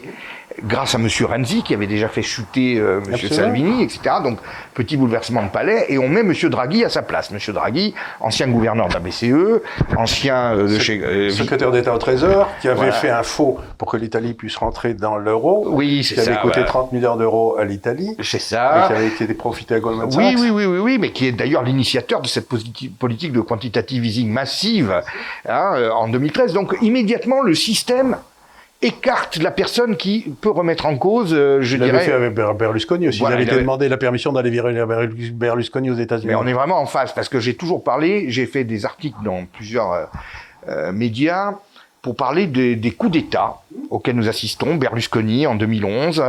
grâce à Monsieur Renzi qui avait déjà fait chuter euh, Monsieur. Salvini, etc. Donc petit bouleversement de palais et on met Monsieur Draghi à sa place. Monsieur Draghi, ancien gouverneur de la BCE, ancien euh, de chez euh, Secrétaire d'État au Trésor, qui avait Voilà. fait un faux pour que l'Italie puisse rentrer dans l'euro, Oui, c'est qui avait ça, coûté voilà. 30 milliards d'euros à l'Italie, c'est et ça. qui avait été profité à Goldman Sachs. Oui, oui, oui, oui, oui, mais qui est d'ailleurs l'initiateur de cette politi- politique de quantitative easing massive hein, euh, en 2013. Donc immédiatement, le système écarte la personne qui peut remettre en cause, euh, je Il dirais. fait avec Ber- Berlusconi aussi. Voilà, il avait il été avait- demandé la permission d'aller virer Berlus- Berlusconi aux États-Unis. Mais on est vraiment en phase parce que j'ai toujours parlé, j'ai fait des articles dans plusieurs euh, euh, médias pour parler des, des coups d'État auxquels nous assistons, Berlusconi en 2011,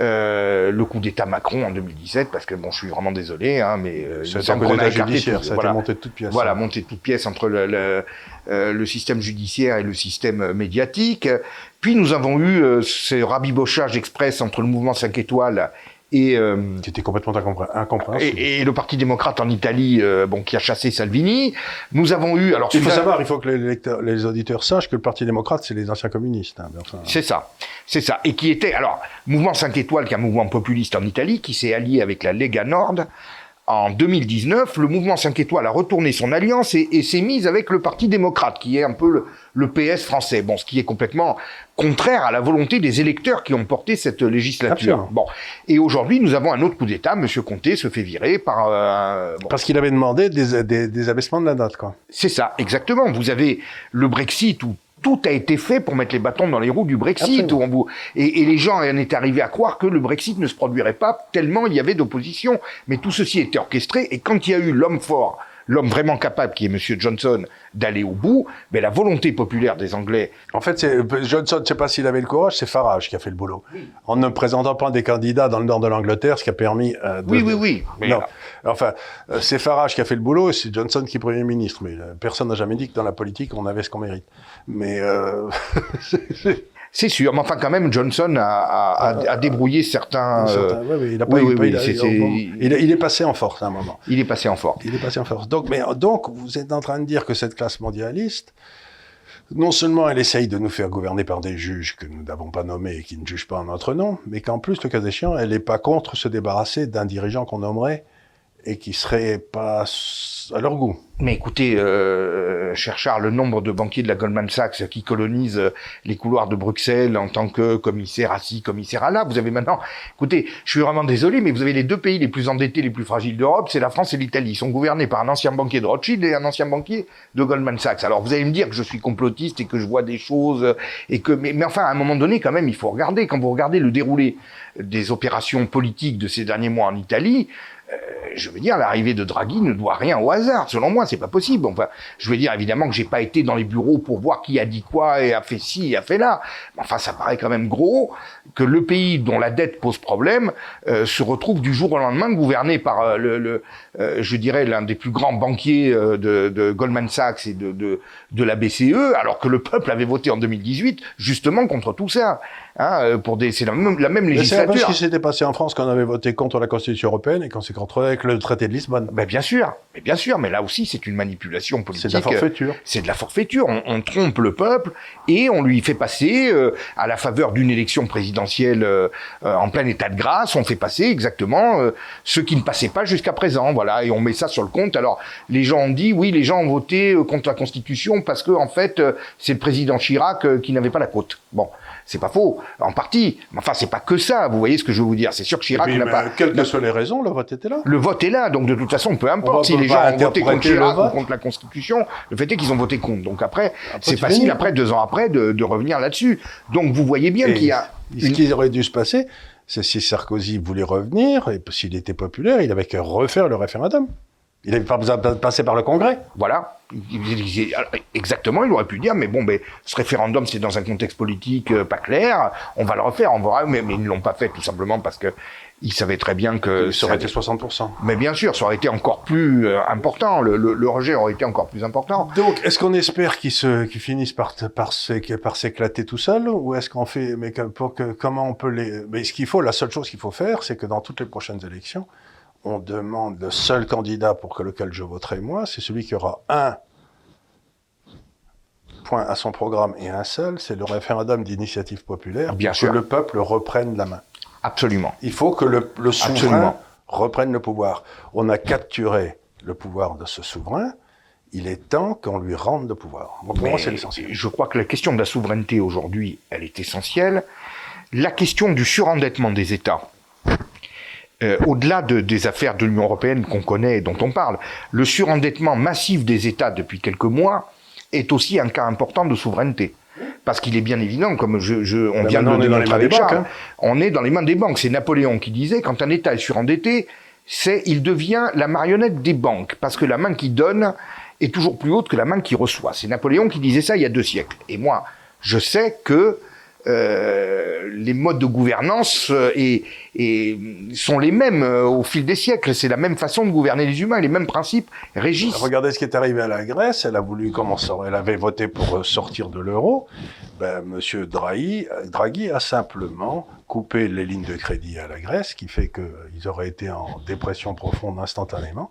euh, le coup d'État Macron en 2017, parce que bon, je suis vraiment désolé, hein, mais euh, il me C'est un semble coup qu'on a judiciaire, tout- ça a voilà. été monté de toutes pièces. Voilà, monter de toutes pièces entre le, le, euh, le système judiciaire et le système médiatique. Puis nous avons eu euh, ce rabibochage express entre le mouvement 5 étoiles et, euh, Qui était complètement incompré- incompréhensible. et, et le Parti démocrate en Italie, euh, bon, qui a chassé Salvini. Nous avons eu, alors Il faut savoir, il faut que les, lecteurs- les auditeurs sachent que le Parti démocrate, c'est les anciens communistes. hein, enfin, C'est ça, c'est ça. Et qui était, alors, Mouvement 5 étoiles, qui est un mouvement populiste en Italie, qui s'est allié avec la Lega Nord. En 2019, le mouvement 5 étoiles a retourné son alliance et, et s'est mise avec le Parti démocrate, qui est un peu le, le PS français. Bon, ce qui est complètement contraire à la volonté des électeurs qui ont porté cette législature. Absolument. Bon. Et aujourd'hui, nous avons un autre coup d'État. Monsieur Comté se fait virer par, euh, bon, Parce qu'il avait demandé des, des, des abaissements de la date, quoi. c'est ça, exactement. Vous avez le Brexit où tout a été fait pour mettre les bâtons dans les roues du Brexit. Absolument. Où on vous... et, et les gens en étaient arrivés à croire que le Brexit ne se produirait pas tellement il y avait d'opposition. Mais tout ceci était orchestré. Et quand il y a eu l'homme fort, l'homme vraiment capable, qui est Monsieur Johnson, d'aller au bout, ben, la volonté populaire des Anglais En fait, c'est- Johnson, je ne sais pas s'il avait le courage, c'est Farage qui a fait le boulot. En ne présentant pas des candidats dans le nord de l'Angleterre, ce qui a permis euh, de... Oui, oui, oui. Mais, Non. Enfin, euh, c'est Farage qui a fait le boulot et c'est Johnson qui est Premier ministre. Mais euh, personne n'a jamais dit que dans la politique, on avait ce qu'on mérite. Mais euh, c'est- sûr, mais enfin quand même, Johnson a, a, a- a débrouillé certains... euh, il, a pas oui, eu- oui, oui, il est- il est passé en force à un moment. il est passé en force. Il est passé en force. Donc, mais, donc, vous êtes en train de dire que cette classe mondialiste, non seulement elle essaye de nous faire gouverner par des juges que nous n'avons pas nommés et qui ne jugent pas en notre nom, mais qu'en plus, le cas échéant, elle n'est pas contre se débarrasser d'un dirigeant qu'on nommerait et qui serait pas à leur goût. Mais écoutez, euh, cher Charles, le nombre de banquiers de la Goldman Sachs qui colonisent euh, les couloirs de Bruxelles en tant que commissaire à ci, commissaire à là, vous avez maintenant, écoutez, je suis vraiment désolé, mais vous avez les deux pays les plus endettés, les plus fragiles d'Europe, c'est la France et l'Italie. Ils sont gouvernés par un ancien banquier de Rothschild et un ancien banquier de Goldman Sachs. Alors vous allez me dire que je suis complotiste et que je vois des choses euh, et que, mais, mais enfin, à un moment donné, quand même, il faut regarder. Quand vous regardez le déroulé des opérations politiques de ces derniers mois en Italie, euh, je veux dire, l'arrivée de Draghi ne doit rien au hasard. Selon moi, c'est pas possible. Enfin, je veux dire, évidemment que j'ai pas été dans les bureaux pour voir qui a dit quoi et a fait ci et a fait là. Enfin, ça paraît quand même gros que le pays dont la dette pose problème euh, se retrouve du jour au lendemain gouverné par euh, le, euh, je dirais, l'un des plus grands banquiers de, de Goldman Sachs et de, de, de la BCE, alors que le peuple avait voté en 2018 justement contre tout ça. Hein, euh, pour des, c'est la même, la même Mais c'est ce législature. qui s'était passé en France quand on avait voté contre la Constitution européenne et qu'on s'est retrouvé avec le traité de Lisbonne. Ben bien sûr, mais bien sûr, mais là aussi c'est une manipulation politique. C'est de la forfaiture. C'est de la forfaiture. On, on trompe le peuple et on lui fait passer, euh, à la faveur d'une élection présidentielle euh, euh, en plein état de grâce, on fait passer exactement euh, ce qui ne passait pas jusqu'à présent. Voilà, et on met ça sur le compte. Alors les gens ont dit oui, les gens ont voté euh, contre la Constitution parce que en fait euh, c'est le président Chirac euh, qui n'avait pas la côte. Bon. C'est pas faux, en partie. Mais enfin, c'est pas que ça. Vous voyez ce que je veux vous dire. C'est sûr que Chirac n'a pas. quelles que soient les raisons, le vote était là. Le vote est là, donc de toute façon, peu importe si les gens ont voté contre Chirac ou contre la Constitution, le fait est qu'ils ont voté contre. Donc après, c'est facile, finis. après, deux ans après, de, de revenir là-dessus. Donc vous voyez bien qu'il y a... Ce qui aurait dû se passer, c'est si Sarkozy voulait revenir, et s'il était populaire, il avait qu'à refaire le référendum. Il n'avait pas besoin de passer par le Congrès. Voilà. Exactement, il aurait pu dire, mais bon, mais ce référendum, c'est dans un contexte politique euh, pas clair, on va le refaire, on verra, mais, mais ils ne l'ont pas fait tout simplement parce que ils savaient très bien que... Ça aurait été 60%. Mais bien sûr, ça aurait été encore plus euh, important, le, le, rejet aurait été encore plus important. Donc, est-ce qu'on espère qu'ils qu finissent par, par, par s'éclater tout seul, ou est-ce qu'on fait... Mais pour que, comment on peut les... Mais ce qu'il faut, la seule chose qu'il faut faire, c'est que dans toutes les prochaines élections, on demande le seul candidat pour lequel je voterai moi, c'est celui qui aura un point à son programme et un seul, c'est le référendum d'initiative populaire Bien pour sûr. que le peuple reprenne la main. Absolument. Il faut que le, le souverain reprenne le pouvoir. On a capturé le pouvoir de ce souverain. Il est temps qu'on lui rende le pouvoir. pour moi, c'est l'essentiel. Je crois que la question de la souveraineté aujourd'hui, elle est essentielle. La question du surendettement des États, euh, au-delà de, des affaires de l'Union européenne qu'on connaît et dont on parle, le surendettement massif des États depuis quelques mois est aussi un cas important de souveraineté. Parce qu'il est bien évident, comme je, je on Ben vient de le on est dans les démontrer mains avec des banques, Charles, hein. on est dans les mains des banques. C'est Napoléon qui disait, quand un État est surendetté, c'est il devient la marionnette des banques, parce que la main qui donne est toujours plus haute que la main qui reçoit. C'est Napoléon qui disait ça il y a deux siècles. Et moi, je sais que euh, les modes de gouvernance euh, et, et sont les mêmes euh, au fil des siècles. C'est la même façon de gouverner les humains, les mêmes principes régissent. Regardez ce qui est arrivé à la Grèce. Elle a voulu commencer, elle avait voté pour sortir de l'euro. Ben, Monsieur Draghi, Draghi a simplement coupé les lignes de crédit à la Grèce, ce qui fait qu'ils auraient été en dépression profonde instantanément.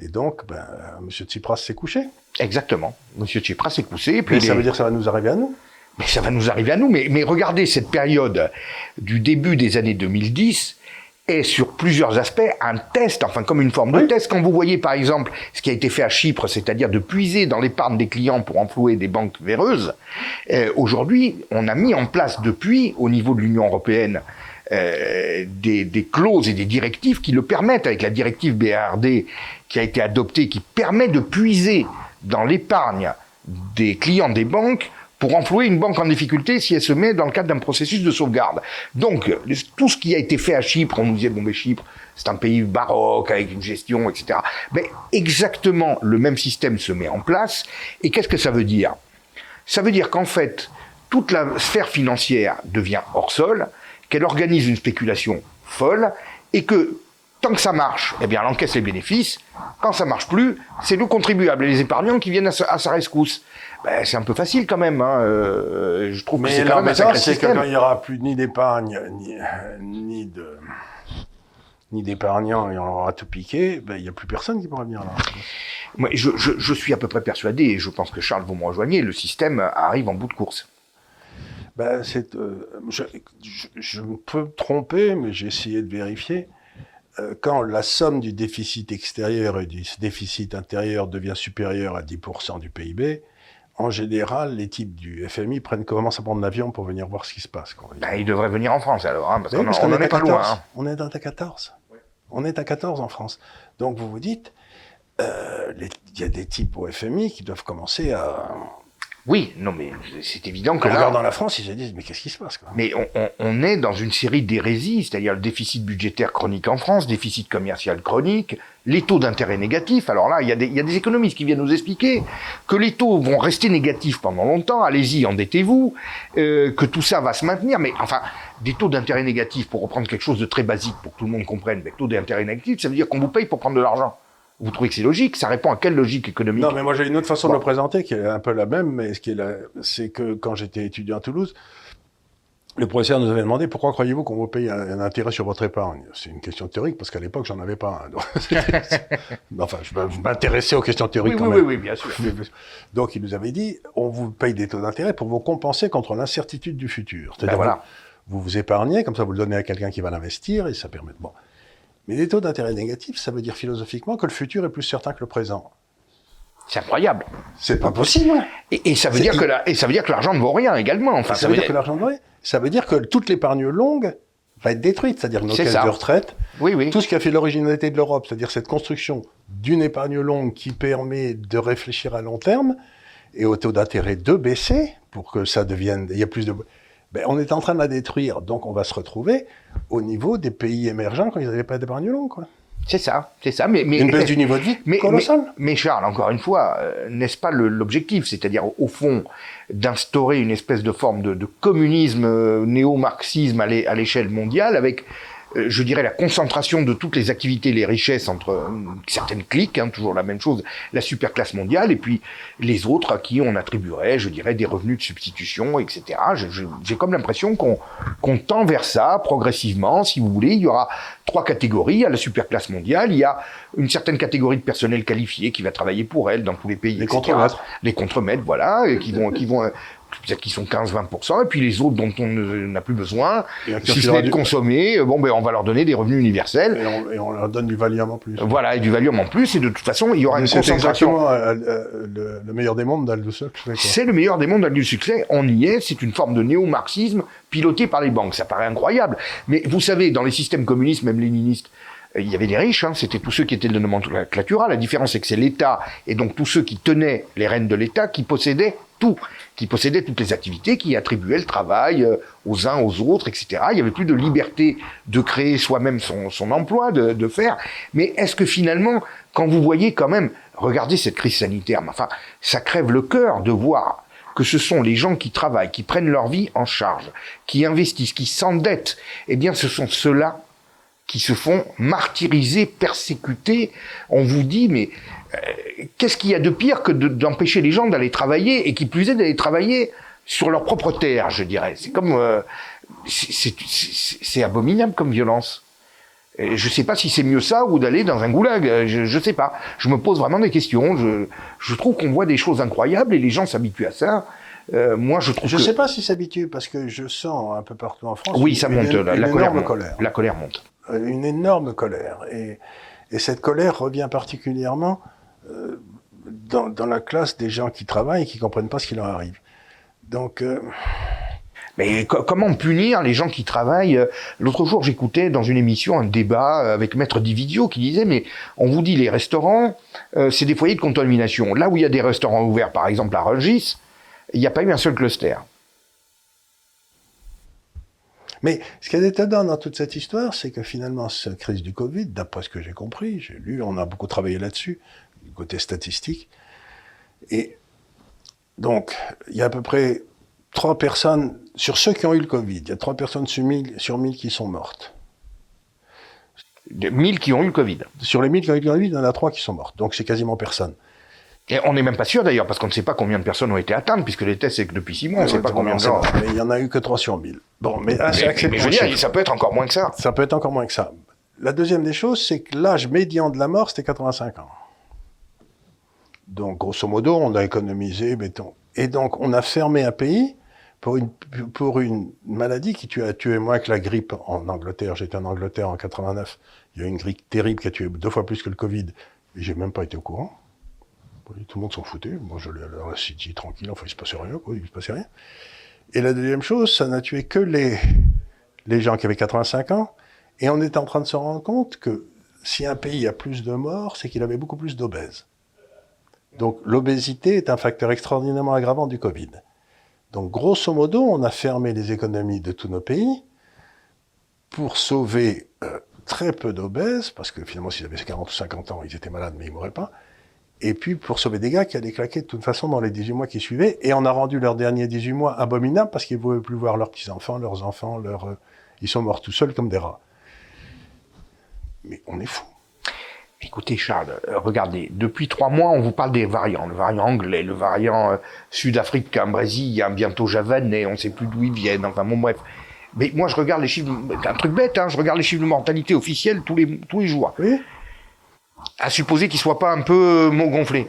Et donc, ben, Monsieur Tsipras s'est couché. Exactement. Monsieur Tsipras s'est. Et puis Mais ça veut dire que ça va nous arriver à nous? Mais ça va nous arriver à nous. Mais, mais regardez, cette période du début des années 2010 est sur plusieurs aspects un test, enfin comme une forme de test. Quand vous voyez par exemple ce qui a été fait à Chypre, c'est-à-dire de puiser dans l'épargne des clients pour enflouer des banques véreuses, euh, aujourd'hui on a mis en place depuis au niveau de l'Union européenne euh, des, des clauses et des directives qui le permettent, avec la directive BRD qui a été adoptée, qui permet de puiser dans l'épargne des clients des banques pour enflouer une banque en difficulté si elle se met dans le cadre d'un processus de sauvegarde. Donc, tout ce qui a été fait à Chypre, on nous disait, bon, mais Chypre, c'est un pays baroque, avec une gestion, etc. Mais exactement le même système se met en place. Et qu'est-ce que ça veut dire? Ça veut dire qu'en fait, toute la sphère financière devient hors sol, qu'elle organise une spéculation folle, et que tant que ça marche, eh bien, elle encaisse les bénéfices. Quand ça marche plus, c'est nous contribuables et les épargnants qui viennent à sa, à sa rescousse. Ben, c'est un peu facile quand même. Hein. euh, je trouve que Mais c'est quand même c'est que quand il n'y aura plus ni d'épargne, ni, ni de ni d'épargnants et on aura tout piqué, ben, il n'y a plus personne qui pourra venir là. Moi, je, je, je suis à peu près persuadé, et je pense que Charles, vous me rejoignez, le système arrive en bout de course. Ben, euh, je me peux me tromper, mais j'ai essayé de vérifier. Euh, quand la somme du déficit extérieur et du déficit intérieur devient supérieure à 10% du PIB, en général, les types du FMI prennent, commencent à prendre l'avion pour venir voir ce qui se passe. quoi. Ben, il devrait venir en France alors, hein, parce qu'on est est à pas 14. loin. hein. On est à 14. On est à 14 en France. Donc vous vous dites, euh, il y a des types au FMI qui doivent commencer à... Oui, non, mais c'est évident que En là, regardant la France, ils se disent, mais qu'est-ce qui se passe quoi? Mais on, on- on est dans une série d'hérésies, c'est-à-dire le déficit budgétaire chronique en France, déficit commercial chronique, les taux d'intérêt négatifs. Alors là, il y, a des, il y a des économistes qui viennent nous expliquer que les taux vont rester négatifs pendant longtemps. Allez-y, endettez-vous, euh, que tout ça va se maintenir. Mais enfin, des taux d'intérêt négatifs, pour reprendre quelque chose de très basique, pour que tout le monde comprenne, des taux d'intérêt négatifs, ça veut dire qu'on vous paye pour prendre de l'argent. Vous trouvez que c'est logique Ça répond à quelle logique économique? Non, mais moi j'ai une autre façon de le présenter qui est un peu la même, mais ce qui est la- c'est que quand j'étais étudiant à Toulouse, le professeur nous avait demandé pourquoi croyez-vous qu'on vous paye un, un intérêt sur votre épargne? C'est une question théorique parce qu'à l'époque j'en avais pas. un. C'était- enfin, je m'in- je m'intéressais aux questions théoriques oui, quand oui, même. oui, bien sûr. Donc il nous avait dit on vous paye des taux d'intérêt pour vous compenser contre l'incertitude du futur. Ben C'est-à-dire voilà. vous vous épargnez, comme ça vous le donnez à quelqu'un qui va l'investir et ça permet de bon. Mais les taux d'intérêt négatifs, ça veut dire philosophiquement que le futur est plus certain que le présent. C'est incroyable. C'est pas possible. Et, et ça veut dire que la- et ça veut dire que l'argent ne vaut rien également. Enfin, ça, veut dire que l'argent de vrai, ça veut dire que toute l'épargne longue va être détruite, c'est-à-dire nos caisses de retraite, Oui, oui. tout ce qui a fait l'originalité de l'Europe, c'est-à-dire cette construction d'une épargne longue qui permet de réfléchir à long terme et au taux d'intérêt de baisser pour que ça devienne, il y a plus de, ben, on est en train de la détruire. Donc on va se retrouver au niveau des pays émergents quand ils n'avaient pas d'épargne longue. Quoi. C'est ça, c'est ça. Mais, mais, Une baisse du niveau de vie mais, mais, mais Charles, encore une fois, euh, n'est-ce pas l'objectif? C'est-à-dire, au fond, d'instaurer une espèce de forme de, de communisme euh, néo-marxisme à l'é- à l'échelle mondiale avec, je dirais, la concentration de toutes les activités, les richesses entre euh, certaines cliques, hein, toujours la même chose, la superclasse mondiale, et puis les autres à qui on attribuerait, je dirais, des revenus de substitution, etc. J'ai comme l'impression qu'on tend vers ça progressivement, si vous voulez. Il y aura trois catégories. Il y a la superclasse mondiale, il y a une certaine catégorie de personnel qualifié qui va travailler pour elle dans tous les pays, Les contremaîtres. Les contremaîtres, voilà, et qui vont, qui vont, euh, peut-être qui sont 15-20%, et puis les autres dont on n'a plus besoin, si ce n'est de consommer, euh, bon, ben, on va leur donner des revenus universels. Et on, et on leur donne du Valium en plus. Voilà, et du Valium en plus, et de toute façon, il y aura une C'est concentration. exactement euh, euh, le, le meilleur des mondes Huxley. quoi? C'est le meilleur des mondes du succès, on y est, c'est une forme de néo-marxisme piloté par les banques, ça paraît incroyable. Mais vous savez, dans les systèmes communistes, même léninistes, il y avait des riches, hein, c'était tous ceux qui étaient de nomenclatura. La différence, c'est que c'est l'État, et donc tous ceux qui tenaient les rênes de l'État, qui possédaient tout, qui possédaient toutes les activités, qui attribuaient le travail euh, aux uns, aux autres, etc. Il y avait plus de liberté de créer soi-même son, son emploi, de, de faire. Mais est-ce que finalement, quand vous voyez quand même, regardez cette crise sanitaire, mais enfin, ça crève le cœur de voir que ce sont les gens qui travaillent, qui prennent leur vie en charge, qui investissent, qui s'endettent, eh bien ce sont ceux-là qui se font martyriser, persécuter. On vous dit, mais euh, qu'est-ce qu'il y a de pire que de- d'empêcher les gens d'aller travailler et qui plus est d'aller travailler sur leur propre terre, je dirais. C'est comme, euh, c'est- abominable comme violence. Et je sais pas si c'est mieux ça ou d'aller dans un goulag. euh, Je, je sais pas. Je me pose vraiment des questions. Je, je trouve qu'on voit des choses incroyables et les gens s'habituent à ça. Euh, moi, je trouve Je que ne sais pas si s'habitue, parce que je sens un peu partout en France oui, ça monte. une, la, colère monte. colère. La colère monte. Une énorme colère. Et, et cette colère revient particulièrement euh, dans, la classe des gens qui travaillent et qui comprennent pas ce qui leur arrive. Donc, euh, Mais co- comment punir les gens qui travaillent? L'autre jour, j'écoutais dans une émission un débat avec Maître Dividio qui disait mais on vous dit les restaurants, euh, c'est des foyers de contamination. Là où il y a des restaurants ouverts, par exemple à Rungis, il n'y a pas eu un seul cluster. Mais ce qui est étonnant dans toute cette histoire, c'est que finalement, cette crise du Covid, d'après ce que j'ai compris, j'ai lu, on a beaucoup travaillé là-dessus, du côté statistique. Et donc, il y a à peu près trois personnes, sur ceux qui ont eu le Covid, il y a trois personnes sur 1000, sur 1000 qui sont mortes. De 1000 qui ont eu le Covid. Sur les 1000 qui ont eu le Covid, il y en a trois qui sont mortes. Donc, c'est quasiment personne. Et on n'est même pas sûr d'ailleurs, parce qu'on ne sait pas combien de personnes ont été atteintes, puisque les tests, c'est que depuis 6 mois, on ne sait pas combien de gens. Mais il y en a eu que 3 sur 1000. Bon, mais, ah, c'est Mais, mais je veux dire, ça peut être encore moins que ça. Ça peut être encore moins que ça. La deuxième des choses, c'est que l'âge médian de la mort, c'était 85 ans. Donc, grosso modo, on a économisé, mettons. Et donc, on a fermé un pays pour une, pour une maladie qui tue- a tué moins que la grippe en Angleterre. J'étais en Angleterre en 89. Il y a eu une grippe terrible qui a tué deux fois plus que le Covid. Et j'ai même pas été au courant. Tout le monde s'en foutait. Moi, j'allais à la City tranquille. Enfin, il se passait rien. Il se passait rien. Et la deuxième chose, ça n'a tué que les, les gens qui avaient 85 ans. Et on est en train de se rendre compte que si un pays a plus de morts, c'est qu'il avait beaucoup plus d'obèses. Donc l'obésité est un facteur extraordinairement aggravant du Covid. Donc grosso modo, on a fermé les économies de tous nos pays pour sauver euh, très peu d'obèses, parce que finalement s'ils avaient 40 ou 50 ans, ils étaient malades mais ils mourraient pas. Et puis pour sauver des gars qui allaient claquer de toute façon dans les 18 mois qui suivaient. Et on a rendu leurs derniers 18 mois abominables parce qu'ils ne pouvaient plus voir leurs petits-enfants, leurs enfants, leurs... euh, ils sont morts tout seuls comme des rats. Mais on est fou. Écoutez, Charles, euh, regardez, depuis trois mois, on vous parle des variants. Le variant anglais, le variant euh, sud-africain, brésilien, bientôt javanais, on ne sait plus d'où ils viennent, enfin bon, bref. Mais moi, je regarde les chiffres, un truc bête, hein, je regarde les chiffres de mortalité officiels tous les, tous les jours. Oui À supposer qu'ils soient pas un peu euh, gonflés.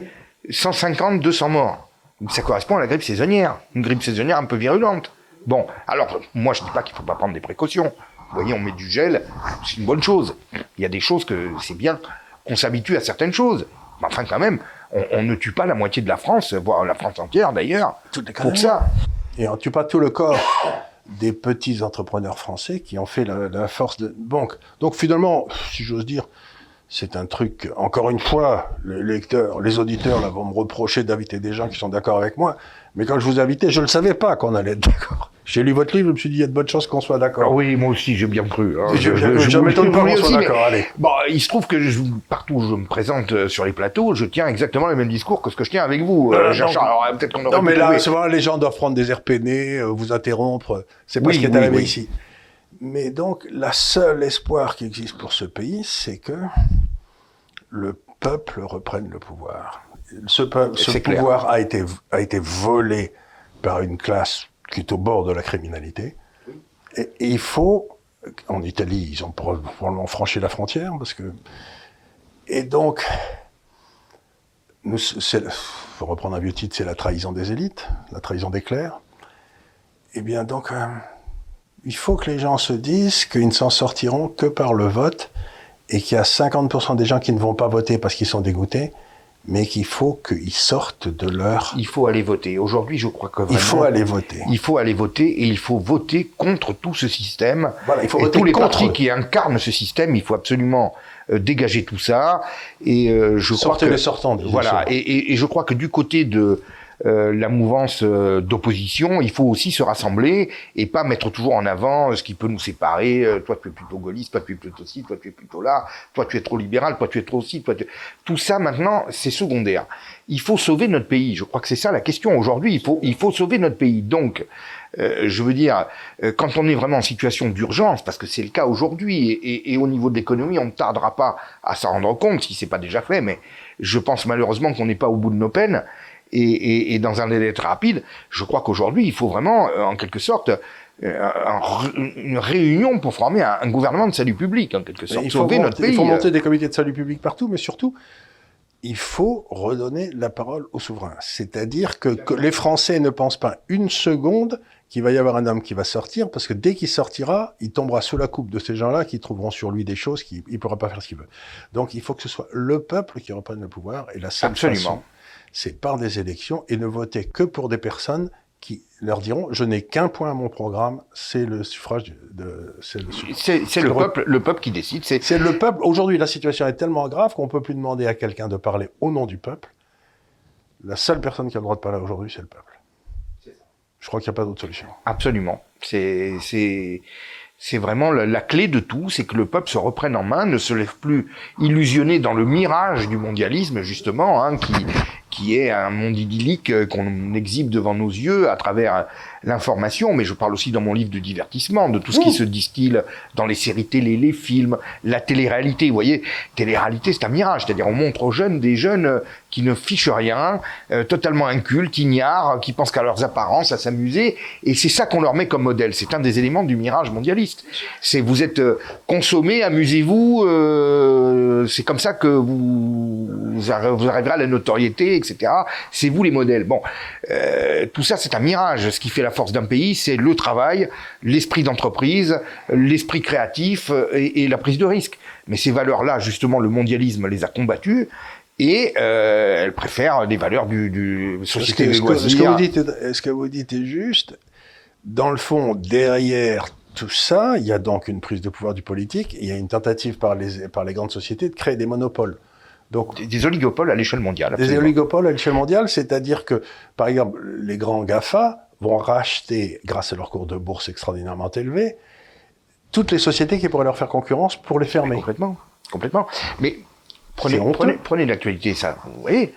150, 200 morts. Ça correspond à la grippe saisonnière. Une grippe saisonnière un peu virulente. Bon, alors, moi, je dis pas qu'il faut pas prendre des précautions. Vous voyez, on met du gel, c'est une bonne chose. Il y a des choses que c'est bien qu'on s'habitue à certaines choses. Mais enfin, quand même, on, on ne tue pas la moitié de la France, voire la France entière d'ailleurs, pour ça. Et on tue pas tout le corps des petits entrepreneurs français qui ont fait la, la force de banque. Donc finalement, si j'ose dire, c'est un truc, encore une fois, les lecteurs, les auditeurs là, vont me reprocher d'inviter des gens qui sont d'accord avec moi, mais quand je vous invitais, je ne savais pas qu'on allait être d'accord. J'ai lu votre livre, je me suis dit, il y a de bonnes chances qu'on soit d'accord. Ah oui, moi aussi, j'ai bien cru. Hein. Je, je, je, je m'étonne pas qu'on soit d'accord, allez. Bon, il se trouve que je, partout où je me présente euh, sur les plateaux, je tiens exactement le même discours que ce que je tiens avec vous, euh, euh Alors, peut-être qu'on Non, mais là, souvent, les gens doivent prendre des airs peinés, euh, vous interrompre. C'est pas ce qui est arrivé ici. Mais donc, la seule espoir qui existe pour ce pays, c'est que le peuple reprenne le pouvoir. Ce, ce pouvoir a été, a été volé par une classe qui est au bord de la criminalité. Et, il faut, en Italie, ils ont probablement franchi la frontière, parce que. Et donc, nous, faut reprendre un vieux titre, c'est la trahison des élites, la trahison des clercs. Eh bien, donc, euh, il faut que les gens se disent qu'ils ne s'en sortiront que par le vote et qu'il y a 50% des gens qui ne vont pas voter parce qu'ils sont dégoûtés mais qu'il faut qu'ils sortent de leur... Il faut aller voter. Aujourd'hui, je crois que vraiment, Il faut aller voter. Il faut aller voter et il faut voter contre tout ce système. Voilà, il faut et tous les partis qui incarnent ce système, il faut absolument euh, dégager tout ça. Et euh, je crois que... les sortants. Voilà. Et, et, et, je crois que du côté de euh, la mouvance euh, d'opposition, il faut aussi se rassembler et pas mettre toujours en avant euh, ce qui peut nous séparer. toi, tu es plutôt gaulliste, toi, tu es plutôt ci, toi, tu es plutôt là, toi, tu es trop libéral, toi, tu es trop ci, toi, tu... tout ça maintenant, c'est secondaire. Il faut sauver notre pays. Je crois que c'est ça la question aujourd'hui. Il faut, il faut sauver notre pays. Donc, je veux dire, quand on est vraiment en situation d'urgence, parce que c'est le cas aujourd'hui, et, et, au niveau de l'économie, on ne tardera pas à s'en rendre compte, si c'est pas déjà fait, mais je pense malheureusement qu'on n'est pas au bout de nos peines et, et, et dans un délai très rapide, je crois qu'aujourd'hui, il faut vraiment, euh, en quelque sorte, euh, une réunion pour former un, gouvernement de salut public, en quelque sorte, il faut sauver notre pays. Il faut monter des comités de salut public partout, mais surtout, il faut redonner la parole aux souverains. C'est-à-dire que, que, les Français ne pensent pas une seconde qu'il va y avoir un homme qui va sortir, parce que dès qu'il sortira, il tombera sous la coupe de ces gens-là qui trouveront sur lui des choses qu'il ne pourra pas faire ce qu'il veut. Donc il faut que ce soit le peuple qui reprenne le pouvoir, et la seule Absolument. façon c'est par des élections et ne voter que pour des personnes qui leur diront je n'ai qu'un point à mon programme, c'est le suffrage de c'est le, le, peuple le peuple qui décide. C'est le peuple. Aujourd'hui, la situation est tellement grave qu'on peut plus demander à quelqu'un de parler au nom du peuple. La seule personne qui a le droit de parler aujourd'hui, c'est le peuple. Je crois qu'il n'y a pas d'autre solution. Absolument. C'est c'est vraiment la, clé de tout, c'est que le peuple se reprenne en main, ne se lève plus illusionné dans le mirage du mondialisme justement, hein, qui qui est un monde idyllique euh, qu'on exhibe devant nos yeux à travers l'information, mais je parle aussi dans mon livre de divertissement, de tout ce qui se distille dans les séries télé, les films, la télé-réalité. Vous voyez, télé-réalité, c'est un mirage. C'est-à-dire, on montre aux jeunes des jeunes euh, qui ne fichent rien, euh, totalement incultes, ignares, qui pensent qu'à leurs apparences, à s'amuser. Et c'est ça qu'on leur met comme modèle. C'est un des éléments du mirage mondialiste. C'est vous êtes euh, consommés, amusez-vous. Euh, c'est comme ça que vous, vous arriverez à la notoriété, etc. C'est vous les modèles. Bon, euh, tout ça, c'est un mirage. Ce qui fait la force d'un pays, c'est le travail, l'esprit d'entreprise, l'esprit créatif et, et, la prise de risque. Mais ces valeurs-là, justement, le mondialisme les a combattues et euh, elle préfère les valeurs du, du société que, loisirs. Ce que, vous dites, est, ce que vous dites est juste. Dans le fond, derrière tout ça, il y a donc une prise de pouvoir du politique, il y a une tentative par les, par les grandes sociétés de créer des monopoles. Donc, des, des oligopoles à l'échelle mondiale. Absolument. Des oligopoles à l'échelle mondiale, c'est-à-dire que, par exemple, les grands GAFA vont racheter, grâce à leur cours de bourse extraordinairement élevé, toutes les sociétés qui pourraient leur faire concurrence pour les fermer. Mais complètement, complètement. Mais Prenez, prenez, prenez l'actualité, ça. Vous voyez,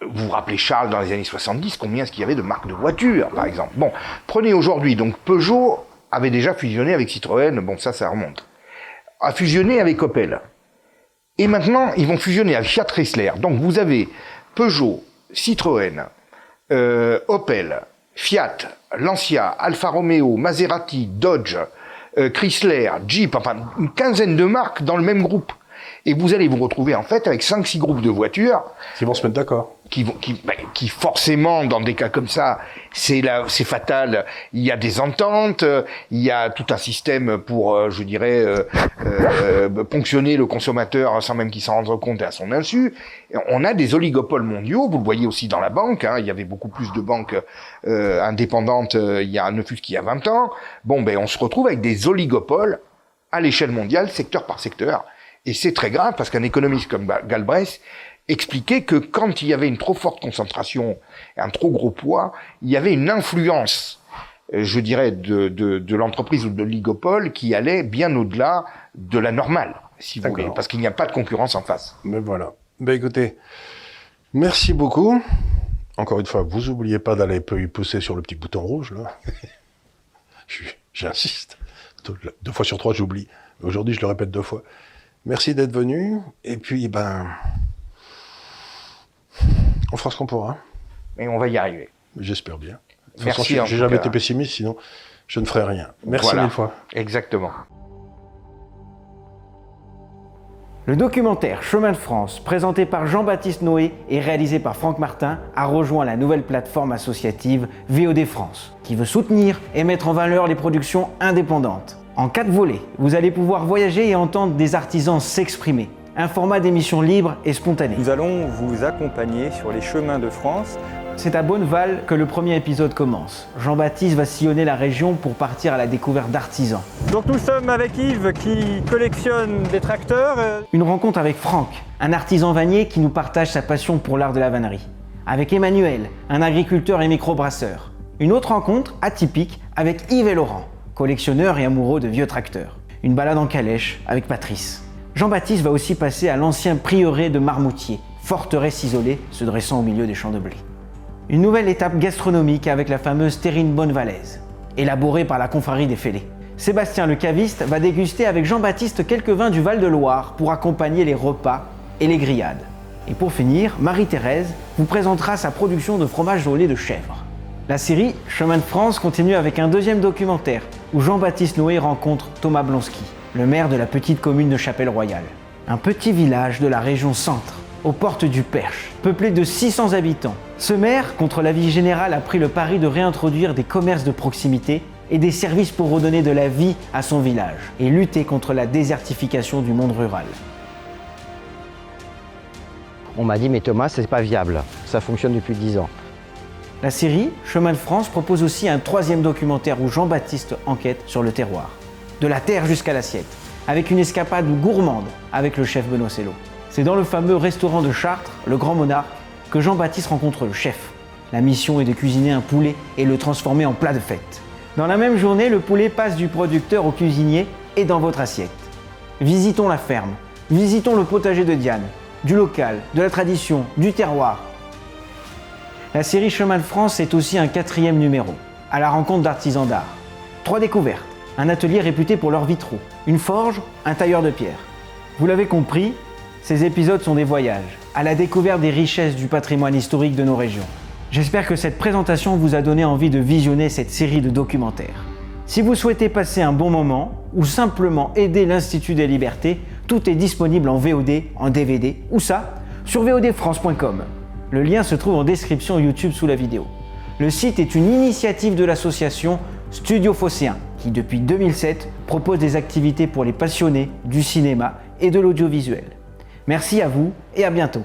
vous vous rappelez Charles dans les années 70, combien est-ce qu'il y avait de marques de voitures, par exemple. Bon, prenez aujourd'hui, donc Peugeot avait déjà fusionné avec Citroën, bon ça, ça remonte. A fusionné avec Opel. Et maintenant, ils vont fusionner avec Fiat Chrysler. Donc vous avez Peugeot, Citroën, euh, Opel, Fiat, Lancia, Alfa Romeo, Maserati, Dodge, euh, Chrysler, Jeep, enfin une quinzaine de marques dans le même groupe. Et vous allez vous retrouver en fait avec 5-6 groupes de voitures. Qui vont se mettre d'accord. Qui, vont, qui, bah, qui forcément, dans des cas comme ça, c'est c'est fatal. Il y a des ententes, il y a tout un système pour, euh, je dirais, euh, euh, ponctionner le consommateur sans même qu'il s'en rende compte et à son insu. On a des oligopoles mondiaux. Vous le voyez aussi dans la banque. Hein, il y avait beaucoup plus de banques euh, indépendantes il y a ne fût qu'il y a 20 ans. Bon, ben on se retrouve avec des oligopoles à l'échelle mondiale, secteur par secteur. Et c'est très grave parce qu'un économiste comme Galbraith expliquait que quand il y avait une trop forte concentration un trop gros poids, il y avait une influence je dirais, de, de, l'entreprise ou de l'oligopole qui allait bien au-delà de la normale, si vous voulez, parce qu'il n'y a pas de concurrence en face. Mais voilà. Ben écoutez, merci beaucoup. Encore une fois, vous oubliez pas d'aller pousser sur le petit bouton rouge, là. J'insiste. Deux fois sur trois, j'oublie. Aujourd'hui, je le répète deux fois. Merci d'être venu. Et puis, ben, on fera ce qu'on pourra. Et on va y arriver. J'espère bien. De toute façon, j'ai jamais été pessimiste, sinon je ne ferai rien. Merci mille fois. Exactement. Le documentaire Chemin de France, présenté par Jean-Baptiste Noé et réalisé par Franck Martin, a rejoint la nouvelle plateforme associative VOD France, qui veut soutenir et mettre en valeur les productions indépendantes. En quatre volets, vous allez pouvoir voyager et entendre des artisans s'exprimer. Un format d'émission libre et spontané. Nous allons vous accompagner sur les chemins de France c'est à Bonneval que le premier épisode commence. Jean-Baptiste va sillonner la région pour partir à la découverte d'artisans. Donc nous sommes avec Yves qui collectionne des tracteurs. Une rencontre avec Franck, un artisan vannier qui nous partage sa passion pour l'art de la vannerie. Avec Emmanuel, un agriculteur et microbrasseur. Une autre rencontre atypique avec Yves et Laurent, collectionneurs et amoureux de vieux tracteurs. Une balade en calèche avec Patrice. Jean-Baptiste va aussi passer à l'ancien prieuré de Marmoutier, forteresse isolée se dressant au milieu des champs de blé. Une nouvelle étape gastronomique avec la fameuse terrine bonnevalaise, élaborée par la confrérie des Fêlés. Sébastien le caviste va déguster avec Jean-Baptiste quelques vins du Val-de-Loire pour accompagner les repas et les grillades. Et pour finir, Marie-Thérèse vous présentera sa production de fromage au de chèvre. La série Chemin de France continue avec un deuxième documentaire où Jean-Baptiste Noé rencontre Thomas Blonsky, le maire de la petite commune de Chapelle-Royale, un petit village de la région centre aux portes du Perche, peuplé de 600 habitants. Ce maire, contre l'avis général, a pris le pari de réintroduire des commerces de proximité et des services pour redonner de la vie à son village et lutter contre la désertification du monde rural. On m'a dit mais Thomas, c'est pas viable. Ça fonctionne depuis 10 ans. La série Chemin de France propose aussi un troisième documentaire où Jean-Baptiste enquête sur le terroir. De la terre jusqu'à l'assiette, avec une escapade gourmande avec le chef Benoît Cello. C'est dans le fameux restaurant de Chartres, le Grand Monarque, que Jean-Baptiste rencontre le chef. La mission est de cuisiner un poulet et le transformer en plat de fête. Dans la même journée, le poulet passe du producteur au cuisinier et dans votre assiette. Visitons la ferme, visitons le potager de Diane, du local, de la tradition, du terroir. La série Chemin de France est aussi un quatrième numéro, à la rencontre d'artisans d'art. Trois découvertes, un atelier réputé pour leurs vitraux, une forge, un tailleur de pierre. Vous l'avez compris, ces épisodes sont des voyages, à la découverte des richesses du patrimoine historique de nos régions. J'espère que cette présentation vous a donné envie de visionner cette série de documentaires. Si vous souhaitez passer un bon moment ou simplement aider l'Institut des libertés, tout est disponible en VOD, en DVD ou ça sur vodfrance.com. Le lien se trouve en description YouTube sous la vidéo. Le site est une initiative de l'association Studio Phocéen qui depuis 2007 propose des activités pour les passionnés du cinéma et de l'audiovisuel. Merci à vous et à bientôt.